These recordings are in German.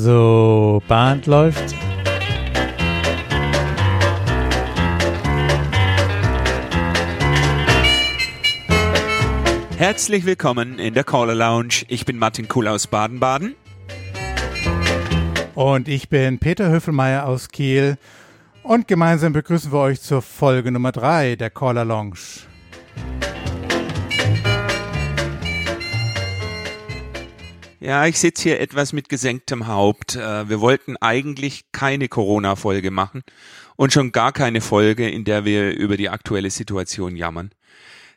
So, Band läuft. Herzlich willkommen in der Caller Lounge. Ich bin Martin Kuhl aus Baden-Baden. Und ich bin Peter Höfelmeier aus Kiel. Und gemeinsam begrüßen wir euch zur Folge Nummer 3 der Caller Lounge. Ja, ich sitze hier etwas mit gesenktem Haupt. Äh, wir wollten eigentlich keine Corona-Folge machen und schon gar keine Folge, in der wir über die aktuelle Situation jammern.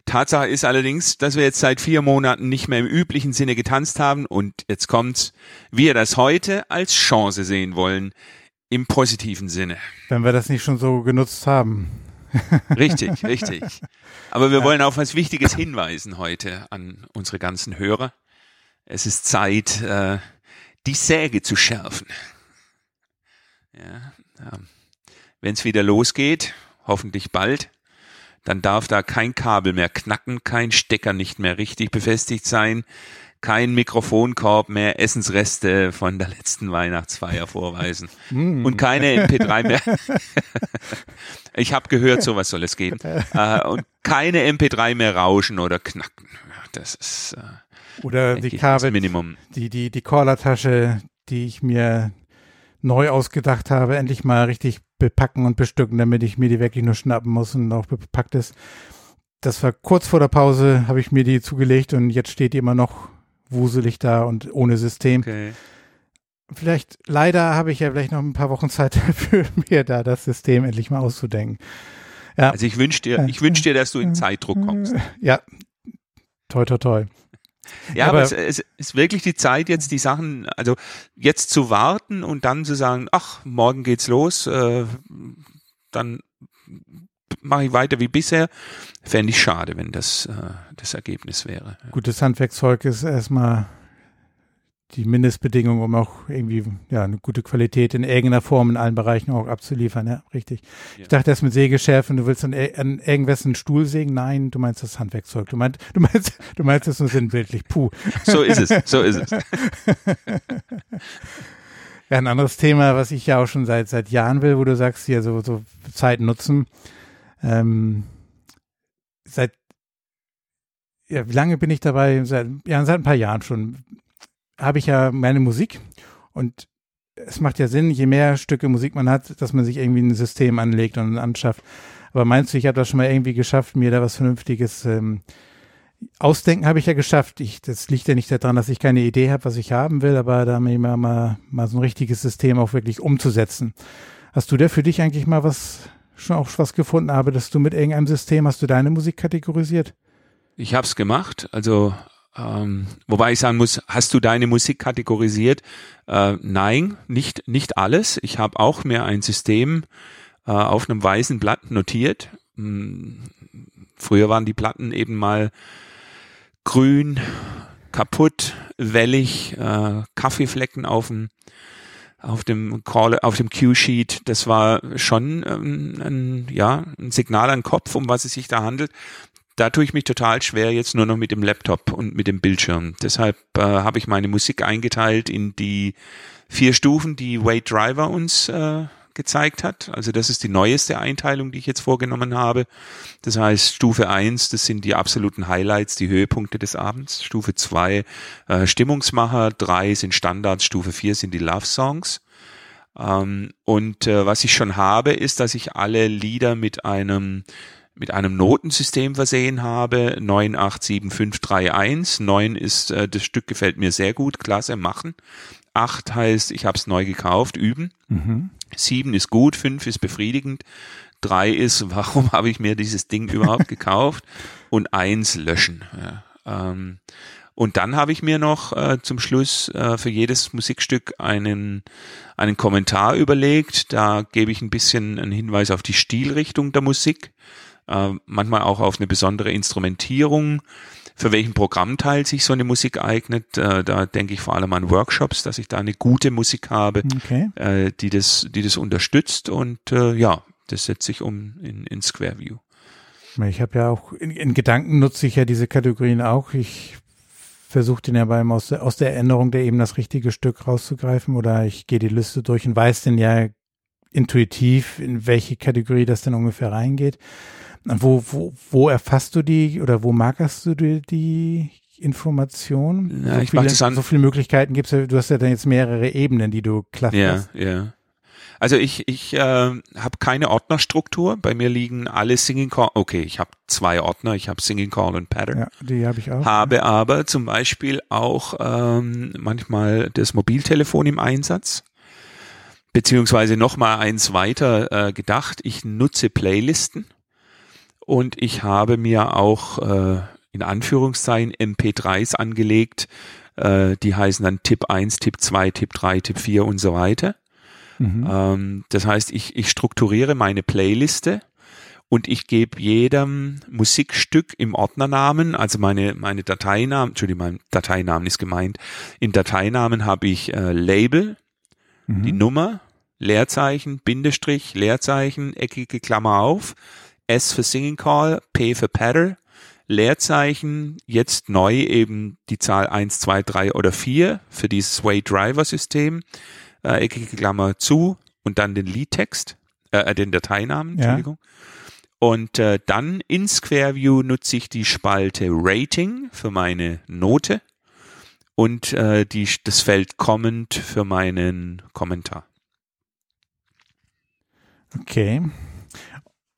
Tatsache ist allerdings, dass wir jetzt seit vier Monaten nicht mehr im üblichen Sinne getanzt haben und jetzt kommt's, wir das heute als Chance sehen wollen, im positiven Sinne. Wenn wir das nicht schon so genutzt haben. Richtig, richtig. Aber wir wollen auf was Wichtiges hinweisen heute an unsere ganzen Hörer. Es ist Zeit, äh, die Säge zu schärfen. Ja, ja. Wenn es wieder losgeht, hoffentlich bald, dann darf da kein Kabel mehr knacken, kein Stecker nicht mehr richtig befestigt sein, kein Mikrofonkorb mehr Essensreste von der letzten Weihnachtsfeier vorweisen mm. und keine MP3 mehr. ich habe gehört, sowas soll es geben. Äh, und keine MP3 mehr rauschen oder knacken. Das ist äh, oder die Kabel, Minimum. die die die Corlertasche, die ich mir neu ausgedacht habe, endlich mal richtig bepacken und bestücken, damit ich mir die wirklich nur schnappen muss und auch bepackt ist. Das war kurz vor der Pause, habe ich mir die zugelegt und jetzt steht die immer noch wuselig da und ohne System. Okay. Vielleicht, leider habe ich ja vielleicht noch ein paar Wochen Zeit für mir da das System endlich mal auszudenken. Ja. Also ich wünsche dir, ich wünsche dir, dass du in Zeitdruck kommst. Ja, toi, toi, toi. Ja, aber, aber es, es, ist wirklich die Zeit, jetzt die Sachen, also jetzt zu warten und dann zu sagen, ach, morgen geht's los, äh, dann mache ich weiter wie bisher, fände ich schade, wenn das äh, das Ergebnis wäre. Gutes Handwerkszeug ist erstmal die Mindestbedingung, um auch irgendwie ja eine gute Qualität in irgendeiner Form in allen Bereichen auch abzuliefern. Ja, richtig. Ja. Ich dachte erst mit Sägeschärfen, du willst an, an irgendwas einen Stuhl sägen. Nein, du meinst das Handwerkzeug. Du meinst, du meinst, du meinst das nur sinnbildlich. Puh. So ist es. So ist es. ja, ein anderes Thema, was ich ja auch schon seit seit Jahren will, wo du sagst, hier so so Zeit nutzen. Ähm, seit ja, wie lange bin ich dabei? Seit, ja, seit ein paar Jahren schon habe ich ja meine Musik und es macht ja Sinn, je mehr Stücke Musik man hat, dass man sich irgendwie ein System anlegt und anschafft. Aber meinst du, ich habe das schon mal irgendwie geschafft, mir da was Vernünftiges ähm, Ausdenken habe ich ja geschafft. Ich, das liegt ja nicht daran, dass ich keine Idee habe, was ich haben will, aber da mir mal, mal, so ein richtiges System auch wirklich umzusetzen. Hast du da für dich eigentlich mal was, schon auch was gefunden, dass du mit irgendeinem System, hast du deine Musik kategorisiert? Ich habe es gemacht. Also ähm, wobei ich sagen muss, hast du deine Musik kategorisiert? Äh, nein, nicht, nicht alles. Ich habe auch mir ein System äh, auf einem weißen Blatt notiert. Hm, früher waren die Platten eben mal grün, kaputt, wellig, äh, Kaffeeflecken auf dem auf dem Call, auf dem Q-Sheet, das war schon ähm, ein, ja, ein Signal an Kopf, um was es sich da handelt da tue ich mich total schwer jetzt nur noch mit dem Laptop und mit dem Bildschirm. Deshalb äh, habe ich meine Musik eingeteilt in die vier Stufen, die Wade Driver uns äh, gezeigt hat. Also das ist die neueste Einteilung, die ich jetzt vorgenommen habe. Das heißt, Stufe eins, das sind die absoluten Highlights, die Höhepunkte des Abends. Stufe zwei äh, Stimmungsmacher, drei sind Standards, Stufe vier sind die Love Songs. Ähm, und äh, was ich schon habe, ist, dass ich alle Lieder mit einem mit einem Notensystem versehen habe, 987531. 9 ist, äh, das Stück gefällt mir sehr gut, klasse, machen. 8 heißt, ich habe es neu gekauft, üben. Mhm. 7 ist gut, 5 ist befriedigend. 3 ist, warum habe ich mir dieses Ding überhaupt gekauft? Und 1 löschen. Ja, ähm, und dann habe ich mir noch äh, zum Schluss äh, für jedes Musikstück einen, einen Kommentar überlegt. Da gebe ich ein bisschen einen Hinweis auf die Stilrichtung der Musik äh, manchmal auch auf eine besondere Instrumentierung, für welchen Programmteil sich so eine Musik eignet. Äh, da denke ich vor allem an Workshops, dass ich da eine gute Musik habe, okay. äh, die das, die das unterstützt und äh, ja, das setze ich um in, in Square View. Ich habe ja auch, in, in Gedanken nutze ich ja diese Kategorien auch. Ich versuche den ja beim aus der, aus der Erinnerung der eben das richtige Stück rauszugreifen oder ich gehe die Liste durch und weiß denn ja intuitiv, in welche Kategorie das denn ungefähr reingeht. Wo, wo, wo erfasst du die oder wo markerst du die, die Information? Ja, so, ich viele, das an- so viele Möglichkeiten gibt's ja, du hast ja dann jetzt mehrere Ebenen, die du Ja, clusterst. ja. Also ich, ich äh, habe keine Ordnerstruktur. Bei mir liegen alle Singing Call. Okay, ich habe zwei Ordner. Ich habe Singing Call und Pattern. Ja, die habe ich auch. Habe aber zum Beispiel auch ähm, manchmal das Mobiltelefon im Einsatz. Beziehungsweise noch mal eins weiter äh, gedacht. Ich nutze Playlisten und ich habe mir auch äh, in Anführungszeichen MP3s angelegt. Äh, die heißen dann Tipp 1, Tipp 2, Tipp 3, Tipp 4 und so weiter. Mhm. Ähm, das heißt, ich, ich strukturiere meine Playliste und ich gebe jedem Musikstück im Ordnernamen, also meine, meine Dateinamen, Entschuldigung, mein Dateinamen ist gemeint. In Dateinamen habe ich äh, Label, Mhm. die Nummer, Leerzeichen, Bindestrich, Leerzeichen, eckige Klammer auf, S für Singing Call, P für Pattern, Leerzeichen, jetzt neu eben die Zahl 1, 2, 3 oder 4 für dieses Way Driver System, äh, eckige Klammer zu und dann den Liedtext, äh, den Dateinamen, Ja. Entschuldigung. Und äh, dann in Square View nutze ich die Spalte Rating für meine Note und äh, die, das Feld Comment für meinen Kommentar. Okay.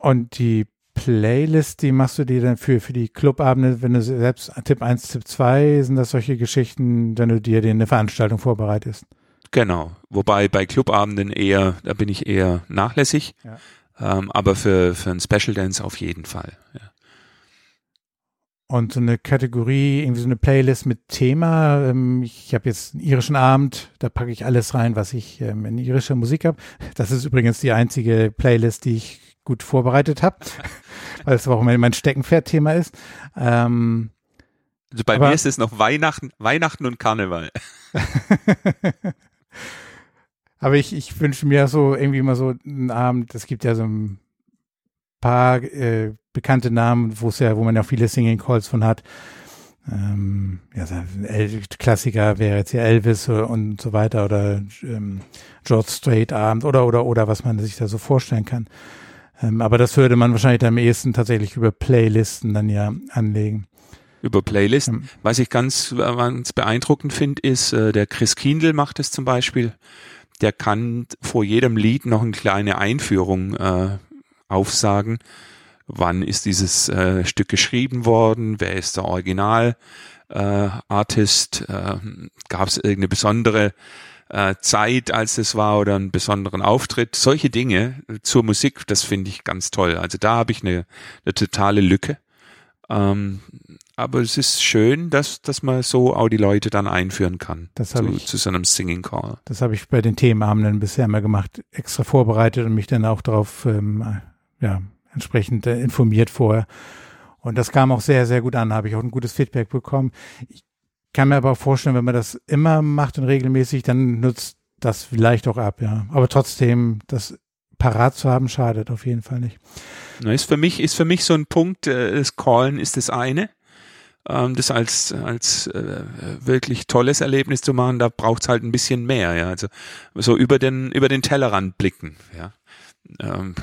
Und die Playlist, die machst du dir dann für, für die Clubabende, wenn du selbst Tipp 1, Tipp 2, sind das solche Geschichten, wenn du dir den eine Veranstaltung vorbereitest? Genau. Wobei bei Clubabenden eher, da bin ich eher nachlässig. Ja. Ähm, aber für, für ein Special Dance auf jeden Fall. Ja. Und so eine Kategorie, irgendwie so eine Playlist mit Thema. Ähm, ich habe jetzt einen irischen Abend, da packe ich alles rein, was ich ähm, in irischer Musik habe. Das ist übrigens die einzige Playlist, die ich gut vorbereitet habe, weil es auch mein, Steckenpferd-Thema ist. Ähm, Also bei Aber- mir ist es noch Weihnachten, Weihnachten und Karneval. Aber ich, ich wünsche mir so irgendwie mal so einen Abend, es gibt ja so ein paar äh, bekannte Namen, wo es ja, wo man ja auch viele Singing Calls von hat. Ähm, ja, Klassiker wäre jetzt ja Elvis und so weiter oder ähm, George Strait Abend oder oder oder was man sich da so vorstellen kann. Ähm, aber das würde man wahrscheinlich dann am ehesten tatsächlich über Playlisten dann ja anlegen. Über Playlisten. Ähm, Was ich ganz, ganz beeindruckend finde, ist, äh, der Chris Kindl macht es zum Beispiel. Der kann vor jedem Lied noch eine kleine Einführung äh, aufsagen. Wann ist dieses äh, Stück geschrieben worden? Wer ist der Original äh, Artist? Äh, Gab es irgendeine besondere äh, Zeit, als es war oder einen besonderen Auftritt? Solche Dinge zur Musik, das finde ich ganz toll. Also da habe ich eine, eine totale Lücke. Ähm, aber es ist schön, dass, dass man so auch die Leute dann einführen kann Das zu, ich- zu so einem Singing Call. Das habe ich bei den Themenabenden bisher immer gemacht, extra vorbereitet und mich dann auch darauf ähm, ja, entsprechend äh, informiert vorher. Und das kam auch sehr, sehr gut an, habe ich auch ein gutes Feedback bekommen. Ich kann mir aber auch vorstellen, wenn man das immer macht und regelmäßig, dann nutzt das vielleicht auch ab, ja. Aber trotzdem, das parat zu haben, schadet auf jeden Fall nicht. Na, Ist für mich, ist für mich so ein Punkt, äh, das Callen ist das eine. Ähm, das als, als äh, wirklich tolles Erlebnis zu machen, da braucht's halt ein bisschen mehr, ja. Also so über den, über den Tellerrand blicken, ja. Ähm,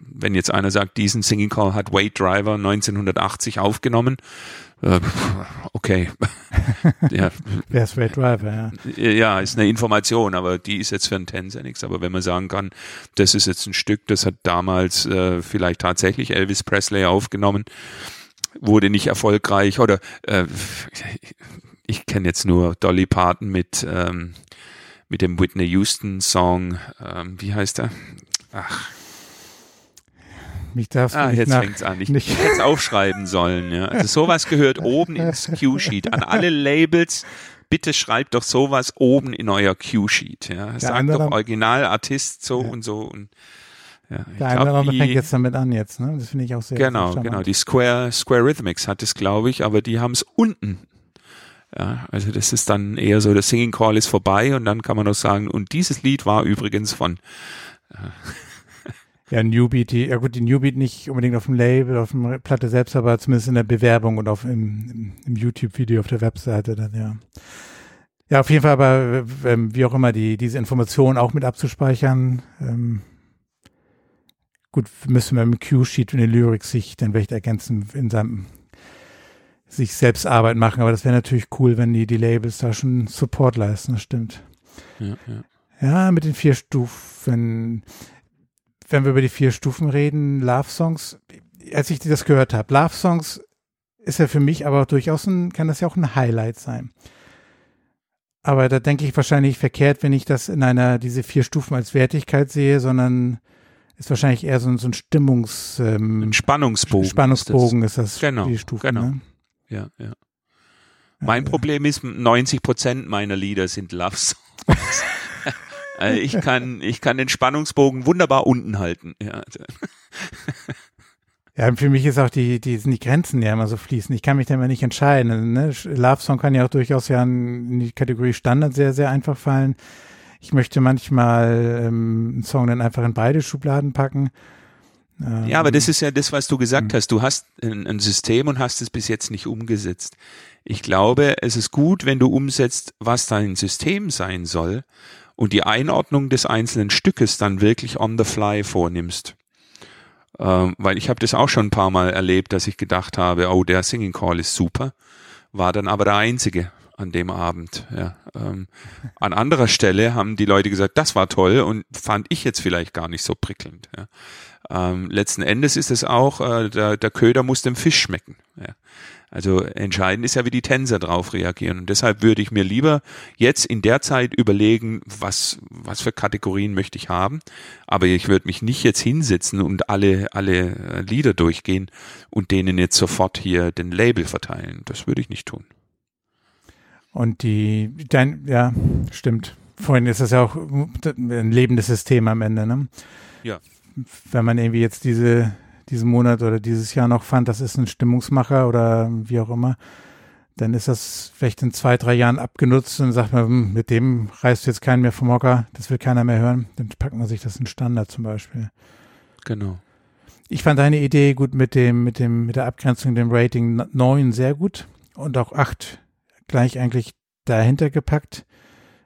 wenn jetzt einer sagt, diesen Singing Call hat Wade Driver 1980 aufgenommen, äh, okay. ja, Wer ist Red Driver, ja. ja, ist eine Information, aber die ist jetzt für einen Tänzer nichts. Aber wenn man sagen kann, das ist jetzt ein Stück, das hat damals äh, vielleicht tatsächlich Elvis Presley aufgenommen, wurde nicht erfolgreich oder äh, ich kenne jetzt nur Dolly Parton mit ähm, mit dem Whitney Houston Song, ähm, wie heißt er? Ach, Mich darfst ah, jetzt nach, fängt's an. Ich nicht- hätte es aufschreiben sollen. Ja. Also sowas gehört oben ins Q-Sheet. An alle Labels, bitte schreibt doch sowas oben in euer Q-Sheet. Ja. Sagt doch Originalartist so Ja. und so. Und, ja, ich der eine oder andere die- fängt jetzt damit an jetzt, ne? Das finde ich auch sehr Genau, sehr genau. Die Square, Square Rhythmics hat es, glaube ich, aber die haben es unten. Ja, also das ist dann eher so, der Singing Call ist vorbei und dann kann man noch sagen, und dieses Lied war übrigens von, Ja, Newbeat, die, ja gut, die Newbeat nicht unbedingt auf dem Label, auf der Platte selbst, aber zumindest in der Bewerbung und auf im, im, im YouTube-Video auf der Webseite dann, ja. Ja, auf jeden Fall, aber ähm, wie auch immer, die, diese Informationen auch mit abzuspeichern, ähm, gut, müssen wir im Q-Sheet in den Lyrics sich dann vielleicht ergänzen in seinem sich selbst Arbeit machen, aber das wäre natürlich cool, wenn die, die Labels da schon Support leisten, das stimmt. Ja, ja. Ja, mit den vier Stufen. Wenn wir über die vier Stufen reden, Love Songs, als ich das gehört habe, Love Songs ist ja für mich aber durchaus ein, kann das ja auch ein Highlight sein. Aber da denke ich wahrscheinlich verkehrt, wenn ich das in einer, diese vier Stufen als Wertigkeit sehe, sondern ist wahrscheinlich eher so, ein, so ein Stimmungs, ähm, Ein Spannungsbogen. Spannungsbogen ist das, Genau, die Stufe. genau. Ne? Ja, ja. Mein Problem ist, 90 Prozent meiner Lieder sind Love Songs. Äh, ich kann, ich kann den Spannungsbogen wunderbar unten halten. Ja, also, Ja, für mich ist auch die, die sind die Grenzen ja immer so fließen. Ich kann mich da immer nicht entscheiden. Ne? Love Song kann ja auch durchaus ja in die Kategorie Standard sehr, sehr einfach fallen. Ich möchte manchmal ähm, einen Song dann einfach in beide Schubladen packen. Ähm, ja, aber das ist ja das, was du gesagt hast. Du hast ein, ein System und hast es bis jetzt nicht umgesetzt. Ich glaube, es ist gut, wenn du umsetzt, was dein System sein soll und die Einordnung des einzelnen Stückes dann wirklich on the fly vornimmst. Ähm, weil ich habe das auch schon ein paar Mal erlebt, dass ich gedacht habe, oh, der Singing Call ist super, war dann aber der einzige an dem Abend. Ja. Ähm, an anderer Stelle haben die Leute gesagt, das war toll und fand ich jetzt vielleicht gar nicht so prickelnd. Ja. Ähm, letzten Endes ist es auch, äh, der, der Köder muss dem Fisch schmecken. Ja. Also entscheidend ist ja, wie die Tänzer drauf reagieren. Und deshalb würde ich mir lieber jetzt in der Zeit überlegen, was, was für Kategorien möchte ich haben. Aber ich würde mich nicht jetzt hinsetzen und alle, alle äh, Lieder durchgehen und denen jetzt sofort hier den Label verteilen. Das würde ich nicht tun. Und die, dein, ja, stimmt. Vorhin ist das ja auch ein lebendes System am Ende, ne? Ja. Wenn man irgendwie jetzt diese, diesen Monat oder dieses Jahr noch fand, das ist ein Stimmungsmacher oder wie auch immer, dann ist das vielleicht in zwei, drei Jahren abgenutzt und sagt man, hm, mit dem reißt jetzt keinen mehr vom Hocker, das will keiner mehr hören. Dann packt man sich das in Standard zum Beispiel. Genau. Ich fand deine Idee gut mit dem, mit dem, mit der Abgrenzung, dem Rating 9 sehr gut und auch 8 gleich eigentlich dahinter gepackt,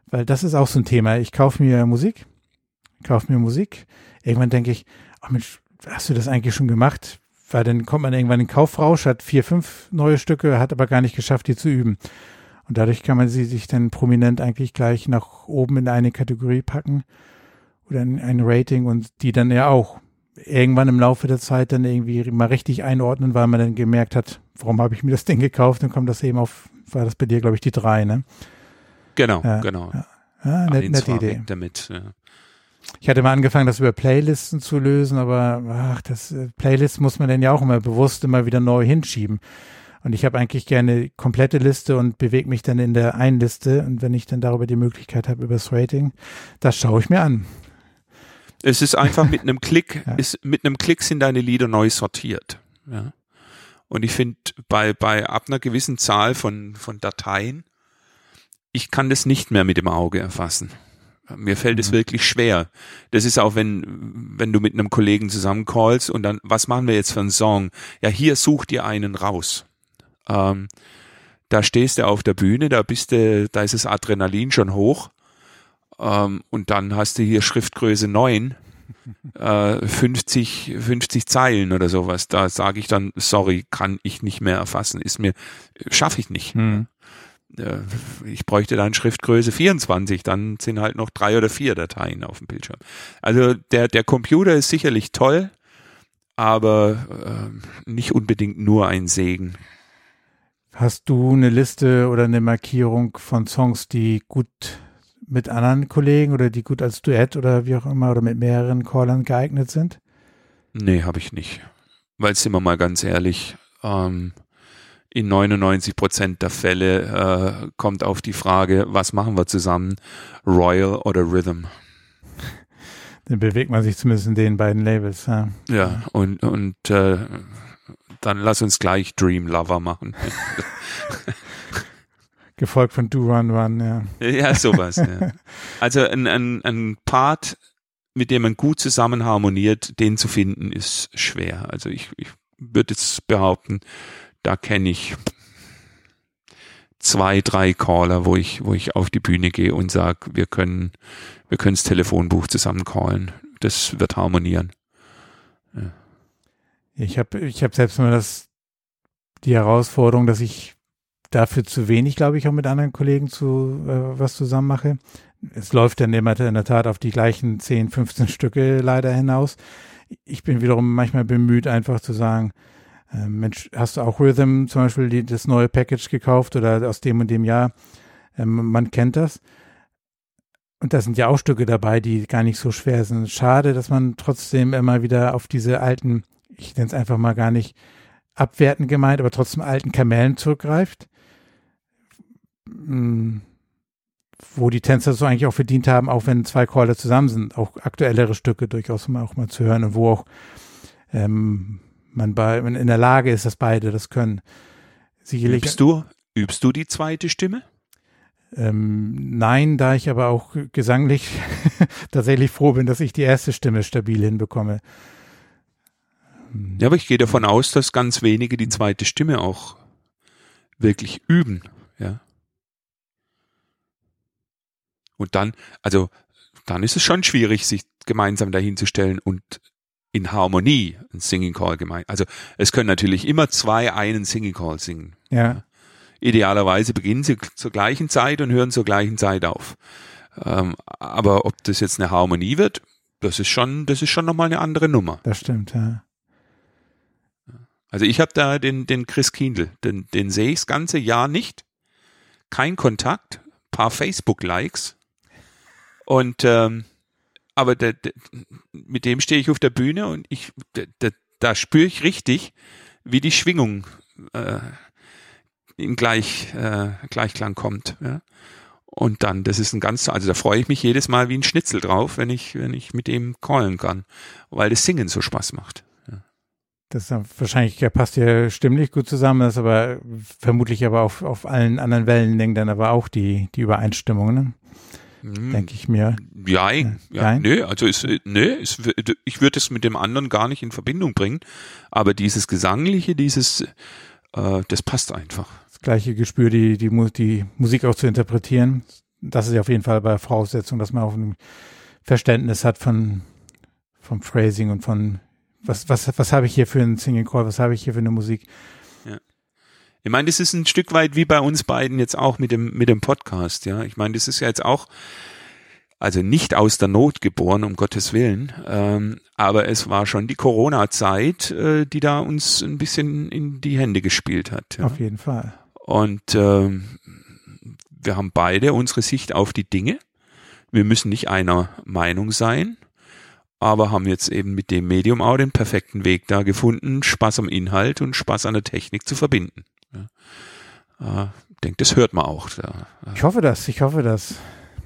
weil das ist auch so ein Thema. Ich kaufe mir Musik, kaufe mir Musik. Irgendwann denke ich, ach Mensch, hast du das eigentlich schon gemacht? Weil dann kommt man irgendwann in den Kaufrausch, hat vier, fünf neue Stücke, hat aber gar nicht geschafft, die zu üben. Und dadurch kann man sie sich dann prominent eigentlich gleich nach oben in eine Kategorie packen oder in ein Rating und die dann ja auch irgendwann im Laufe der Zeit dann irgendwie mal richtig einordnen, weil man dann gemerkt hat, warum habe ich mir das Ding gekauft? Dann kommt das eben auf, war das bei dir, glaube ich, die drei, ne? Genau, Ja, genau. ja. Ja, Eins nette war Idee. damit. Ja. Ich hatte mal angefangen, das über Playlisten zu lösen, aber ach, das äh, Playlists muss man dann ja auch immer bewusst immer wieder neu hinschieben. Und ich habe eigentlich gerne komplette Liste und bewege mich dann in der einen Liste. Und wenn ich dann darüber die Möglichkeit habe, über das Rating, das schaue ich mir an. Es ist einfach mit einem Klick, Ja. ist, mit einem Klick sind deine Lieder neu sortiert. Ja. Und ich finde, bei, bei ab einer gewissen Zahl von, von Dateien, ich kann das nicht mehr mit dem Auge erfassen. Mir fällt es Mhm. wirklich schwer. Das ist auch, wenn, wenn du mit einem Kollegen zusammencallst und dann, was machen wir jetzt für einen Song? Ja, hier such dir einen raus. Ähm, da stehst du auf der Bühne, da bist du, da ist das Adrenalin schon hoch. Ähm, und dann hast du hier Schriftgröße 9, äh, 50, 50 Zeilen oder sowas. Da sage ich dann, sorry, kann ich nicht mehr erfassen. Ist mir, schaffe ich nicht. Hm. Ich bräuchte dann Schriftgröße 24, dann sind halt noch drei oder vier Dateien auf dem Bildschirm. Also der, der Computer ist sicherlich toll, aber äh, nicht unbedingt nur ein Segen. Hast du eine Liste oder eine Markierung von Songs, die gut mit anderen Kollegen oder die gut als Duett oder wie auch immer oder mit mehreren Callern geeignet sind? Nee, habe ich nicht. Weil sind wir mal ganz ehrlich, ähm, in 99 Prozent der Fälle äh, kommt auf die Frage, was machen wir zusammen, Royal oder Rhythm. Dann bewegt man sich zumindest in den beiden Labels. Ja. Ja, und, und äh, dann lass uns gleich Dream Lover machen. Gefolgt von Do Run Run, ja. ja, sowas. Ja. Also ein, ein, ein Part mit dem man gut zusammen harmoniert, den zu finden, ist schwer. Also ich, ich würde jetzt behaupten, da kenne ich zwei, drei Caller, wo ich, wo ich auf die Bühne gehe und sage, wir können, wir können das Telefonbuch zusammen callen. Das wird harmonieren. Ja. Ich habe ich hab selbst mal das, die Herausforderung, dass ich dafür zu wenig, glaube ich, auch mit anderen Kollegen zu äh, was zusammen mache. Es läuft dann immer in der Tat auf die gleichen 10, 15 Stücke leider hinaus. Ich bin wiederum manchmal bemüht, einfach zu sagen, äh, Mensch, hast du auch Rhythm zum Beispiel die, das neue Package gekauft oder aus dem und dem Jahr? Ähm, man kennt das. Und da sind ja auch Stücke dabei, die gar nicht so schwer sind. Schade, dass man trotzdem immer wieder auf diese alten, ich nenne es einfach mal gar nicht abwertend gemeint, aber trotzdem alten Kamellen zurückgreift. Hm, wo die Tänzer so eigentlich auch verdient haben, auch wenn zwei Caller zusammen sind, auch aktuellere Stücke durchaus mal auch mal zu hören und wo auch ähm, man bei, in der Lage ist, dass beide das können. Sicherlich. Übst du, übst du die zweite Stimme? Ähm, nein, da ich aber auch gesanglich tatsächlich froh bin, dass ich die erste Stimme stabil hinbekomme. Ja, aber ich gehe davon aus, dass ganz wenige die zweite Stimme auch wirklich üben, ja. Und dann, also, dann ist es schon schwierig, sich gemeinsam dahinzustellen und in Harmonie ein Singing Call gemeint. Also es können natürlich immer zwei einen Singing Call singen. Ja. Idealerweise beginnen sie zur gleichen Zeit und hören zur gleichen Zeit auf. Ähm, aber ob das jetzt eine Harmonie wird, das ist schon, das ist schon nochmal eine andere Nummer. Das stimmt, ja. Also ich habe da den, den Chris Kindl, den, den sehe ich das ganze Jahr nicht. Kein Kontakt, paar Facebook-Likes. Und ähm, aber der, der, mit dem stehe ich auf der Bühne und ich, der, da spüre ich richtig, wie die Schwingung äh, in Gleich, äh, Gleichklang kommt. Ja? Und dann, das ist ein ganz, also da freue ich mich jedes Mal wie ein Schnitzel drauf, wenn ich, wenn ich mit dem callen kann, weil das Singen so Spaß macht. Ja. Das wahrscheinlich, der passt ja stimmlich gut zusammen, das ist aber vermutlich aber auf, auf allen anderen Wellenlängen dann aber auch die, die Übereinstimmung, ne? Mhm. denke ich mir. Ja, ja, ja nö, also ist, nö, ist, ich würde es mit dem anderen gar nicht in Verbindung bringen, aber dieses Gesangliche, dieses, äh, das passt einfach. Das gleiche Gespür, die, die, die Musik auch zu interpretieren, das ist ja auf jeden Fall bei Voraussetzung, dass man auch ein Verständnis hat von, vom Phrasing und von, was, was, was habe ich hier für einen Singing Call, was habe ich hier für eine Musik. Ich meine, das ist ein Stück weit wie bei uns beiden jetzt auch mit dem, mit dem Podcast, ja. Ich meine, das ist ja jetzt auch, also nicht aus der Not geboren, um Gottes Willen, ähm, aber es war schon die Corona-Zeit, äh, die da uns ein bisschen in die Hände gespielt hat. Ja. Auf jeden Fall. Und äh, wir haben beide unsere Sicht auf die Dinge. Wir müssen nicht einer Meinung sein, aber haben jetzt eben mit dem Medium auch den perfekten Weg da gefunden, Spaß am Inhalt und Spaß an der Technik zu verbinden. Ja. Äh, denke, das hört man auch. Da. Ich hoffe das, ich hoffe das.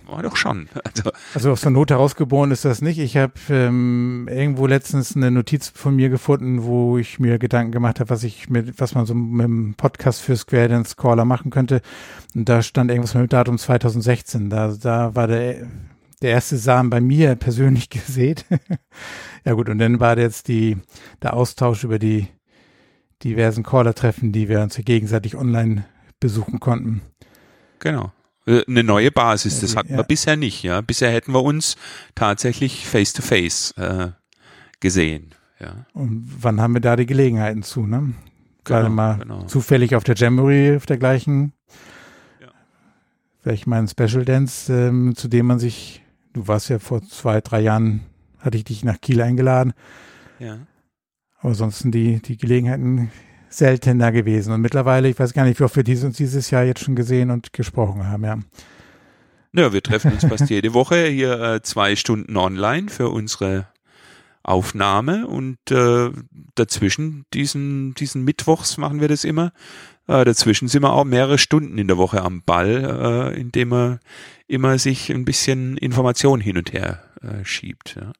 War doch schon. Also, also aus der Not herausgeboren ist das nicht. Ich habe ähm, irgendwo letztens eine Notiz von mir gefunden, wo ich mir Gedanken gemacht habe, was ich mit, was man so mit dem Podcast für Square Dance Caller machen könnte. Und da stand irgendwas mit dem Datum 2016. Da, da war der, der erste Samen bei mir persönlich gesät. ja gut, und dann war jetzt die, der Austausch über die diversen Caller-Treffen, die wir uns gegenseitig online besuchen konnten. Genau. Äh, eine neue Basis, das hatten ja. wir bisher nicht, ja. Bisher hätten wir uns tatsächlich face to face äh, gesehen. Ja. Und wann haben wir da die Gelegenheiten zu, ne? Gerade genau, mal genau. zufällig auf der Jamboree auf der gleichen, ja. vielleicht mal ein Special Dance, ähm, zu dem man sich, du warst ja vor zwei, drei Jahren, hatte ich dich nach Kiel eingeladen. Ja. Aber sonst sind die, die Gelegenheiten seltener gewesen. Und mittlerweile, ich weiß gar nicht, wie oft wir dies, uns dieses Jahr jetzt schon gesehen und gesprochen haben, ja. Ja, wir treffen uns fast jede Woche hier äh, zwei Stunden online für unsere Aufnahme und äh, dazwischen diesen diesen Mittwochs machen wir das immer. Äh, dazwischen sind wir auch mehrere Stunden in der Woche am Ball, äh, indem er immer sich ein bisschen Information hin und her äh, schiebt. Ja.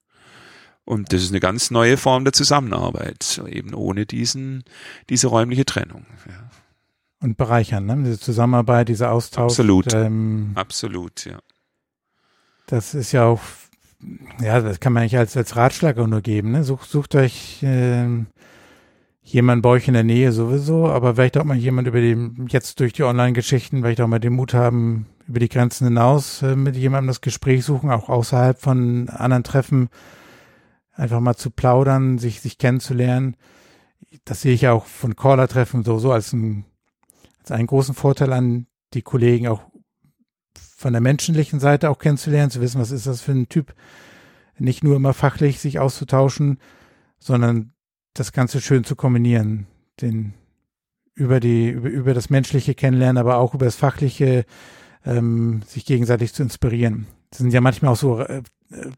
Und das ist eine ganz neue Form der Zusammenarbeit, eben ohne diesen, diese räumliche Trennung. Ja. Und bereichern, ne? Diese Zusammenarbeit, dieser Austausch. Absolut. Ähm, Absolut, ja. Das ist ja auch ja, das kann man eigentlich als, als Ratschlag auch nur geben. Ne? Sucht, sucht euch äh, jemanden bei euch in der Nähe sowieso, aber vielleicht auch mal jemand über die, jetzt durch die Online-Geschichten, vielleicht auch mal den Mut haben, über die Grenzen hinaus äh, mit jemandem das Gespräch suchen, auch außerhalb von anderen Treffen, einfach mal zu plaudern, sich, sich kennenzulernen. Das sehe ich ja auch von Caller-Treffen so, als, ein, als einen großen Vorteil an die Kollegen auch von der menschlichen Seite auch kennenzulernen, zu wissen, was ist das für ein Typ, nicht nur immer fachlich sich auszutauschen, sondern das Ganze schön zu kombinieren, den über die über, über das menschliche Kennenlernen, aber auch über das fachliche ähm, sich gegenseitig zu inspirieren. Das sind ja manchmal auch so äh,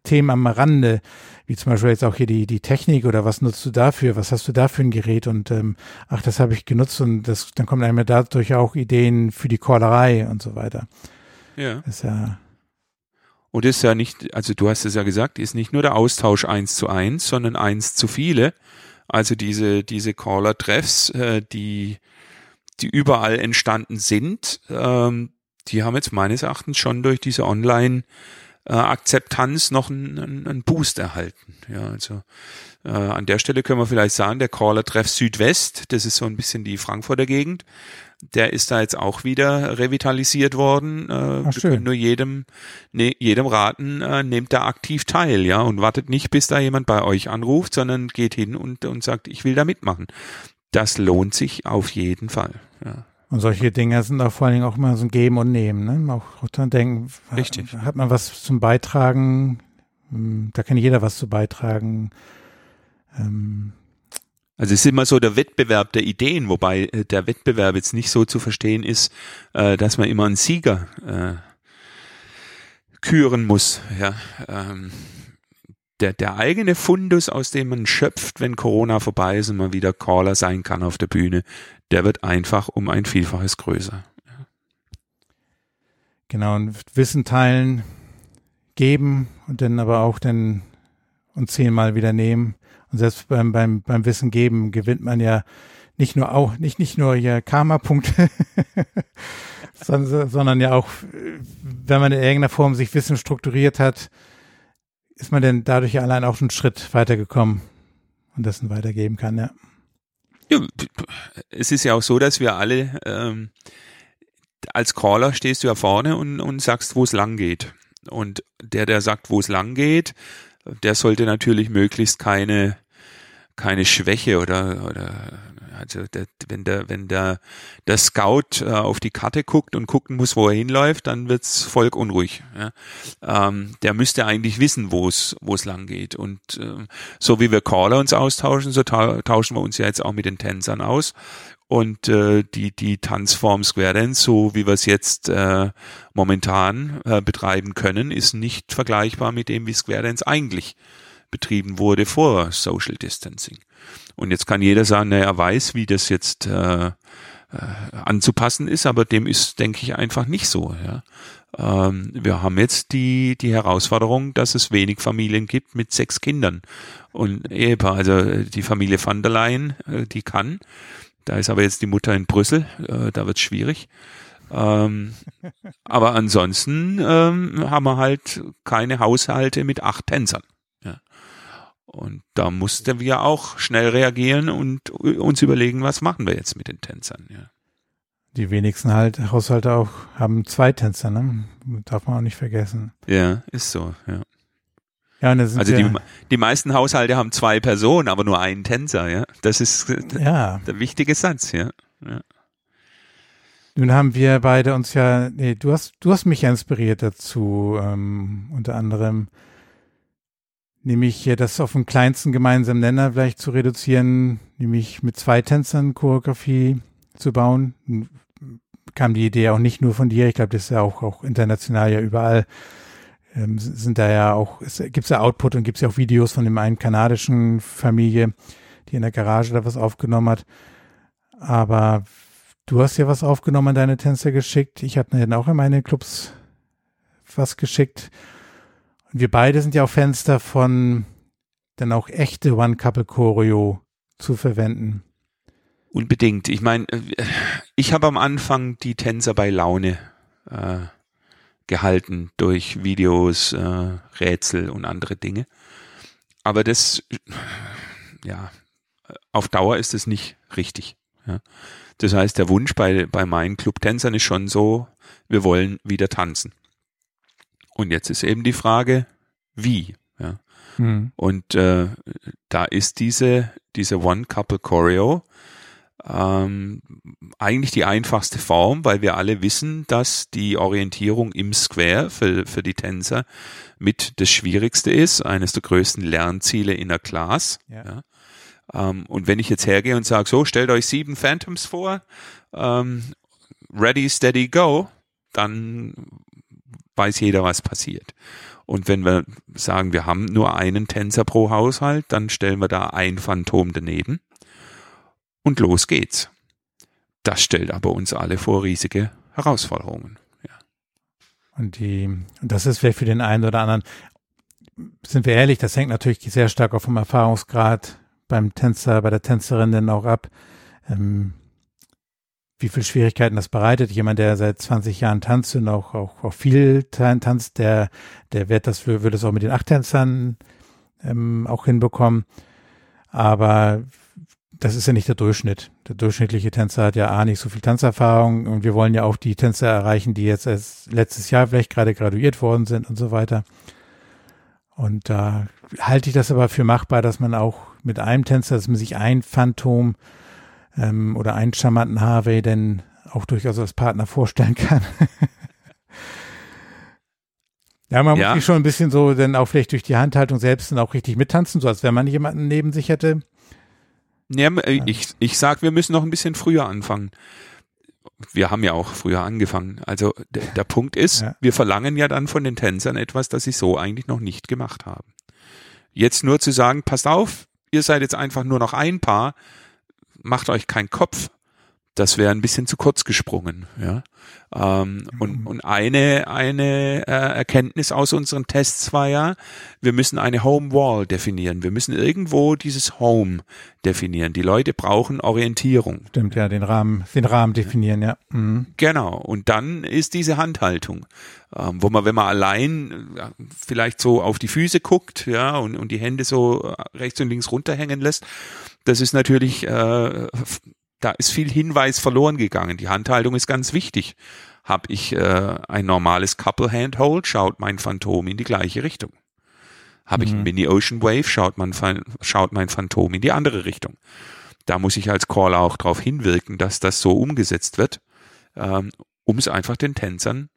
Themen am Rande, wie zum Beispiel jetzt auch hier die die Technik oder was nutzt du dafür, was hast du da für ein Gerät und ähm, ach das habe ich genutzt und das dann kommen einem ja dadurch auch Ideen für die Callerei und so weiter. Ja. Das ist ja Und ist ja nicht, also du hast es ja gesagt, ist nicht nur der Austausch eins zu eins, sondern eins zu viele. Also diese, diese Caller-Treffs, äh, die, die überall entstanden sind, ähm, die haben jetzt meines Erachtens schon durch diese Online- Akzeptanz noch einen, einen Boost erhalten. Ja, also äh, an der Stelle können wir vielleicht sagen, der Caller-Treff Südwest, das ist so ein bisschen die Frankfurter Gegend, der ist da jetzt auch wieder revitalisiert worden. Äh, Ach, wir können nur jedem, ne, jedem raten, äh, nehmt da aktiv teil, ja, und wartet nicht, bis da jemand bei euch anruft, sondern geht hin und, und sagt, ich will da mitmachen. Das lohnt sich auf jeden Fall. Ja. Und solche Dinge sind auch vor allen Dingen auch immer so ein Geben und Nehmen, ne? Auch, auch dann denken, Richtig. hat man was zum Beitragen, Hm, da kann jeder was zu beitragen. Ähm, Also es ist immer so der Wettbewerb der Ideen, wobei äh, der Wettbewerb jetzt nicht so zu verstehen ist, äh, dass man immer einen Sieger äh, küren muss. Ja, ähm, der, der eigene Fundus, aus dem man schöpft, wenn Corona vorbei ist und man wieder Caller sein kann auf der Bühne, der wird einfach um ein Vielfaches größer. genau, und Wissen teilen, geben und dann aber auch dann und zehnmal wieder nehmen. Und selbst beim, beim, beim Wissen geben gewinnt man ja nicht nur auch, nicht, nicht nur hier Karma-Punkte, sondern, sondern ja auch, wenn man in irgendeiner Form sich Wissen strukturiert hat, ist man denn dadurch allein auch einen Schritt weitergekommen und das dann weitergeben kann, ja. Ja, es ist ja auch so, dass wir alle ähm, als Caller stehst du ja vorne und, und sagst, wo es lang geht. Und der, der sagt, wo es lang geht, der sollte natürlich möglichst keine keine Schwäche oder oder also der, wenn der wenn der der Scout äh, auf die Karte guckt und gucken muss, wo er hinläuft, dann wird's Volk unruhig. Ja. Ähm, der müsste eigentlich wissen, wo es wo es lang geht. Und äh, so wie wir Caller uns austauschen, so ta tauschen wir uns ja jetzt auch mit den Tänzern aus. Und äh, die, die Tanzform Square Dance, so wie wir es jetzt äh, momentan äh, betreiben können, ist nicht vergleichbar mit dem, wie Square Dance eigentlich betrieben wurde vor Social Distancing. Und jetzt kann jeder sagen, na, er weiß, wie das jetzt äh, äh, anzupassen ist, aber dem ist, denke ich, einfach nicht so. Ja. Ähm, wir haben jetzt die, die Herausforderung, dass es wenig Familien gibt mit sechs Kindern und Ehepaar. Also die Familie van der Leyen, äh, die kann. Da ist aber jetzt die Mutter in Brüssel, äh, da wird es schwierig. Ähm, aber ansonsten ähm, haben wir halt keine Haushalte mit acht Tänzern. Und da mussten wir auch schnell reagieren und uns überlegen, was machen wir jetzt mit den Tänzern. Ja. Die wenigsten halt Haushalte auch haben zwei Tänzer, ne? Darf man auch nicht vergessen. Ja, ist so, ja. Ja, Also ja, die, die meisten Haushalte haben zwei Personen, aber nur einen Tänzer, ja. Das ist ja, der wichtige Satz, ja. ja. nun haben wir beide uns ja, nee, du hast, du hast mich ja inspiriert dazu, ähm, unter anderem, nämlich das auf den kleinsten gemeinsamen Nenner vielleicht zu reduzieren, nämlich mit zwei Tänzern Choreografie zu bauen. Kam die Idee auch nicht nur von dir, ich glaube, das ist ja auch, auch international ja überall ähm, sind da ja auch, es gibt's ja Output und gibt's ja auch Videos von dem einen kanadischen Familie, die in der Garage da was aufgenommen hat. Aber du hast ja was aufgenommen, an deine Tänzer geschickt. Ich habe dann auch in meine Clubs was geschickt. Und wir beide sind ja auch Fans davon, dann auch echte One-Couple-Choreo zu verwenden. Unbedingt. Ich meine, ich habe am Anfang die Tänzer bei Laune äh, gehalten durch Videos, äh, Rätsel und andere Dinge. Aber das, ja, auf Dauer ist es nicht richtig. Ja. Das heißt, der Wunsch bei, bei meinen Clubtänzern ist schon so, wir wollen wieder tanzen. Und jetzt ist eben die Frage, wie? Ja. Mhm. Und äh, da ist diese, diese One-Couple ähm, eigentlich die einfachste Form, weil wir alle wissen, dass die Orientierung im Square für, für die Tänzer mit das Schwierigste ist, eines der größten Lernziele in der Class. Ja. ja. Ähm, und wenn ich jetzt hergehe und sage, so, stellt euch sieben Phantoms vor, ähm, ready, steady, go, dann weiß jeder, was passiert. Und wenn wir sagen, wir haben nur einen Tänzer pro Haushalt, dann stellen wir da ein Phantom daneben und los geht's. Das stellt aber uns alle vor riesige Herausforderungen. Ja. Und die, das ist vielleicht für den einen oder anderen, sind wir ehrlich, das hängt natürlich sehr stark auf dem Erfahrungsgrad beim Tänzer, bei der Tänzerin dann auch ab. Ähm, wie viel Schwierigkeiten das bereitet. Jemand, der seit 20 Jahren tanzt und auch, auch, auch viel tanzt, der, der wird das, würde es auch mit den Achttänzern ähm, auch hinbekommen. Aber das ist ja nicht der Durchschnitt. Der durchschnittliche Tänzer hat ja A nicht so viel Tanzerfahrung und wir wollen ja auch die Tänzer erreichen, die jetzt erst letztes Jahr vielleicht gerade graduiert worden sind und so weiter. Und da halte ich das aber für machbar, dass man auch mit einem Tänzer, dass man sich ein Phantom ähm, oder einen charmanten Harvey denn auch durchaus als Partner vorstellen kann. ja, man ja. muss sich schon ein bisschen so dann auch vielleicht durch die Handhaltung selbst dann auch richtig mittanzen, so als wenn man jemanden neben sich hätte. Ja, ich, ich sag, wir müssen noch ein bisschen früher anfangen. Wir haben ja auch früher angefangen. Also der, der Punkt ist, ja. wir verlangen ja dann von den Tänzern etwas, das sie so eigentlich noch nicht gemacht haben. Jetzt nur zu sagen, passt auf, ihr seid jetzt einfach nur noch ein Paar, macht euch keinen Kopf. Das wäre ein bisschen zu kurz gesprungen, ja. Ähm, und, mhm. und eine, eine äh, Erkenntnis aus unseren Tests war ja, wir müssen eine Home Wall definieren. Wir müssen irgendwo dieses Home definieren. Die Leute brauchen Orientierung. Stimmt, ja, den Rahmen, den Rahmen definieren, ja. Mhm. Genau. Und dann ist diese Handhaltung, ähm, wo man, wenn man allein äh, vielleicht so auf die Füße guckt, ja, und, und die Hände so rechts und links runterhängen lässt, das ist natürlich, äh, da ist viel Hinweis verloren gegangen. Die Handhaltung ist ganz wichtig. Hab ich äh, ein normales Couple Handhold, schaut mein Phantom in die gleiche Richtung. Habe ich mhm. ein Mini Ocean Wave, schaut, man, schaut mein Phantom in die andere Richtung. Da muss ich als Caller auch darauf hinwirken, dass das so umgesetzt wird, ähm, um es einfach den Tänzern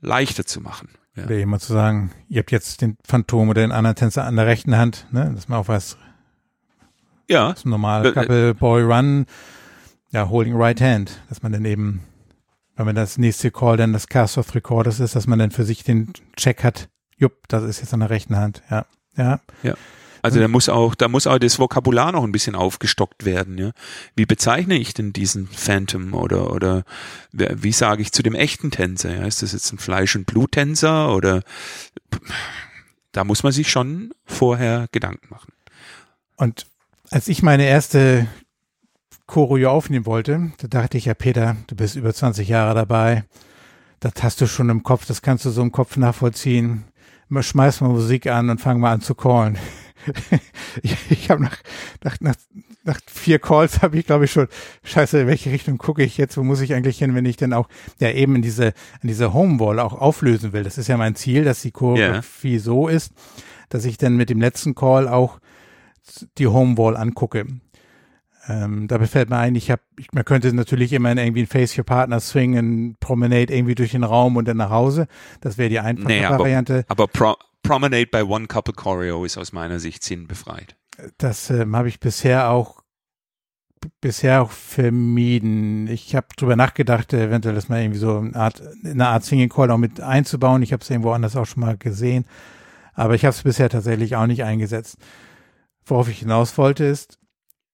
leichter zu machen. Ja. Oder jemand zu sagen, ihr habt jetzt den Phantom oder den anderen Tänzer an der rechten Hand, ne, dass man auch weiß, ja. Das ist ein normaler äh, Couple Boy Run, ja, Holding Right Hand, dass man dann eben, wenn man das nächste Call dann das Cast of Recorders ist, dass man dann für sich den Check hat, jupp, das ist jetzt an der rechten Hand, ja, ja. Ja. Also da muss auch, da muss auch das Vokabular noch ein bisschen aufgestockt werden, ja. Wie bezeichne ich denn diesen Phantom oder, oder wie sage ich zu dem echten Tänzer? Ja? Ist das jetzt ein Fleisch- und Bluttänzer oder da muss man sich schon vorher Gedanken machen. Und als ich meine erste Choreo aufnehmen wollte, da dachte ich ja, Peter, du bist über 20 Jahre dabei. Das hast du schon im Kopf, das kannst du so im Kopf nachvollziehen. Schmeiß mal Musik an und fang mal an zu callen. ich ich habe nach, nach, nach, nach vier Calls habe ich, glaube ich, schon, scheiße, in welche Richtung gucke ich jetzt, wo muss ich eigentlich hin, wenn ich denn auch ja eben in diese, in diese Homewall auch auflösen will. Das ist ja mein Ziel, dass die Choreografie yeah. so ist, dass ich dann mit dem letzten Call auch die Homewall angucke. Ähm, da befällt mir ein, ich habe, man könnte natürlich immer in irgendwie ein Face Your Partner Swing, ein Promenade irgendwie durch den Raum und dann nach Hause. Das wäre die einfache nee, Variante. Aber, aber Pro Promenade bei One Couple Choreo ist aus meiner Sicht sinnbefreit. Das ähm, habe ich bisher auch bisher auch vermieden. Ich habe drüber nachgedacht, eventuell das mal irgendwie so eine Art, eine Art Singing Call auch mit einzubauen. Ich habe es irgendwo anders auch schon mal gesehen, aber ich habe es bisher tatsächlich auch nicht eingesetzt. Worauf ich hinaus wollte ist,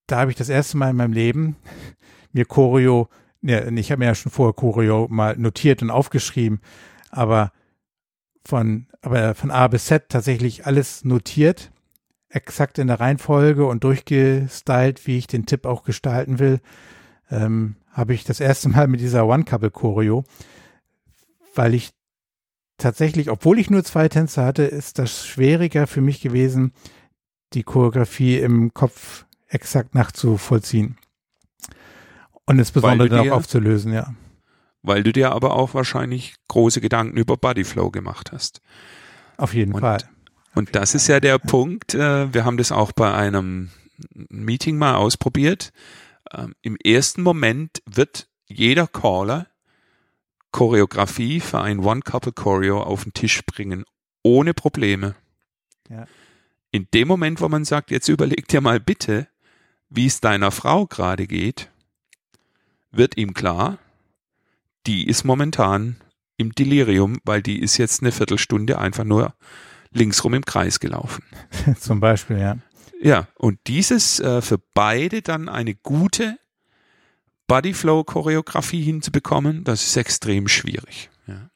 da habe ich das erste Mal in meinem Leben mir Choreo, ne, ich habe mir ja schon vorher Choreo mal notiert und aufgeschrieben, aber von, aber von A bis Z tatsächlich alles notiert, exakt in der Reihenfolge und durchgestylt, wie ich den Tipp auch gestalten will, ähm, habe ich das erste Mal mit dieser One-Couple Choreo, weil ich tatsächlich, obwohl ich nur zwei Tänze hatte, ist das schwieriger für mich gewesen, die Choreografie im Kopf exakt nachzuvollziehen. Und insbesondere dann auch aufzulösen, ja. Weil du dir aber auch wahrscheinlich große Gedanken über Bodyflow gemacht hast. Auf jeden und, Fall. Und das ist ja der ja. Punkt, äh, wir haben das auch bei einem Meeting mal ausprobiert. Ähm, Im ersten Moment wird jeder Caller Choreografie für ein One-Couple-Choreo auf den Tisch bringen, ohne Probleme. Ja. In dem Moment, wo man sagt, jetzt überleg dir mal bitte, wie es deiner Frau gerade geht, wird ihm klar, die ist momentan im Delirium, weil die ist jetzt eine Viertelstunde einfach nur linksrum im Kreis gelaufen. Zum Beispiel, ja. Ja, und dieses äh, für beide dann eine gute Bodyflow-Choreografie hinzubekommen, das ist extrem schwierig. Ja,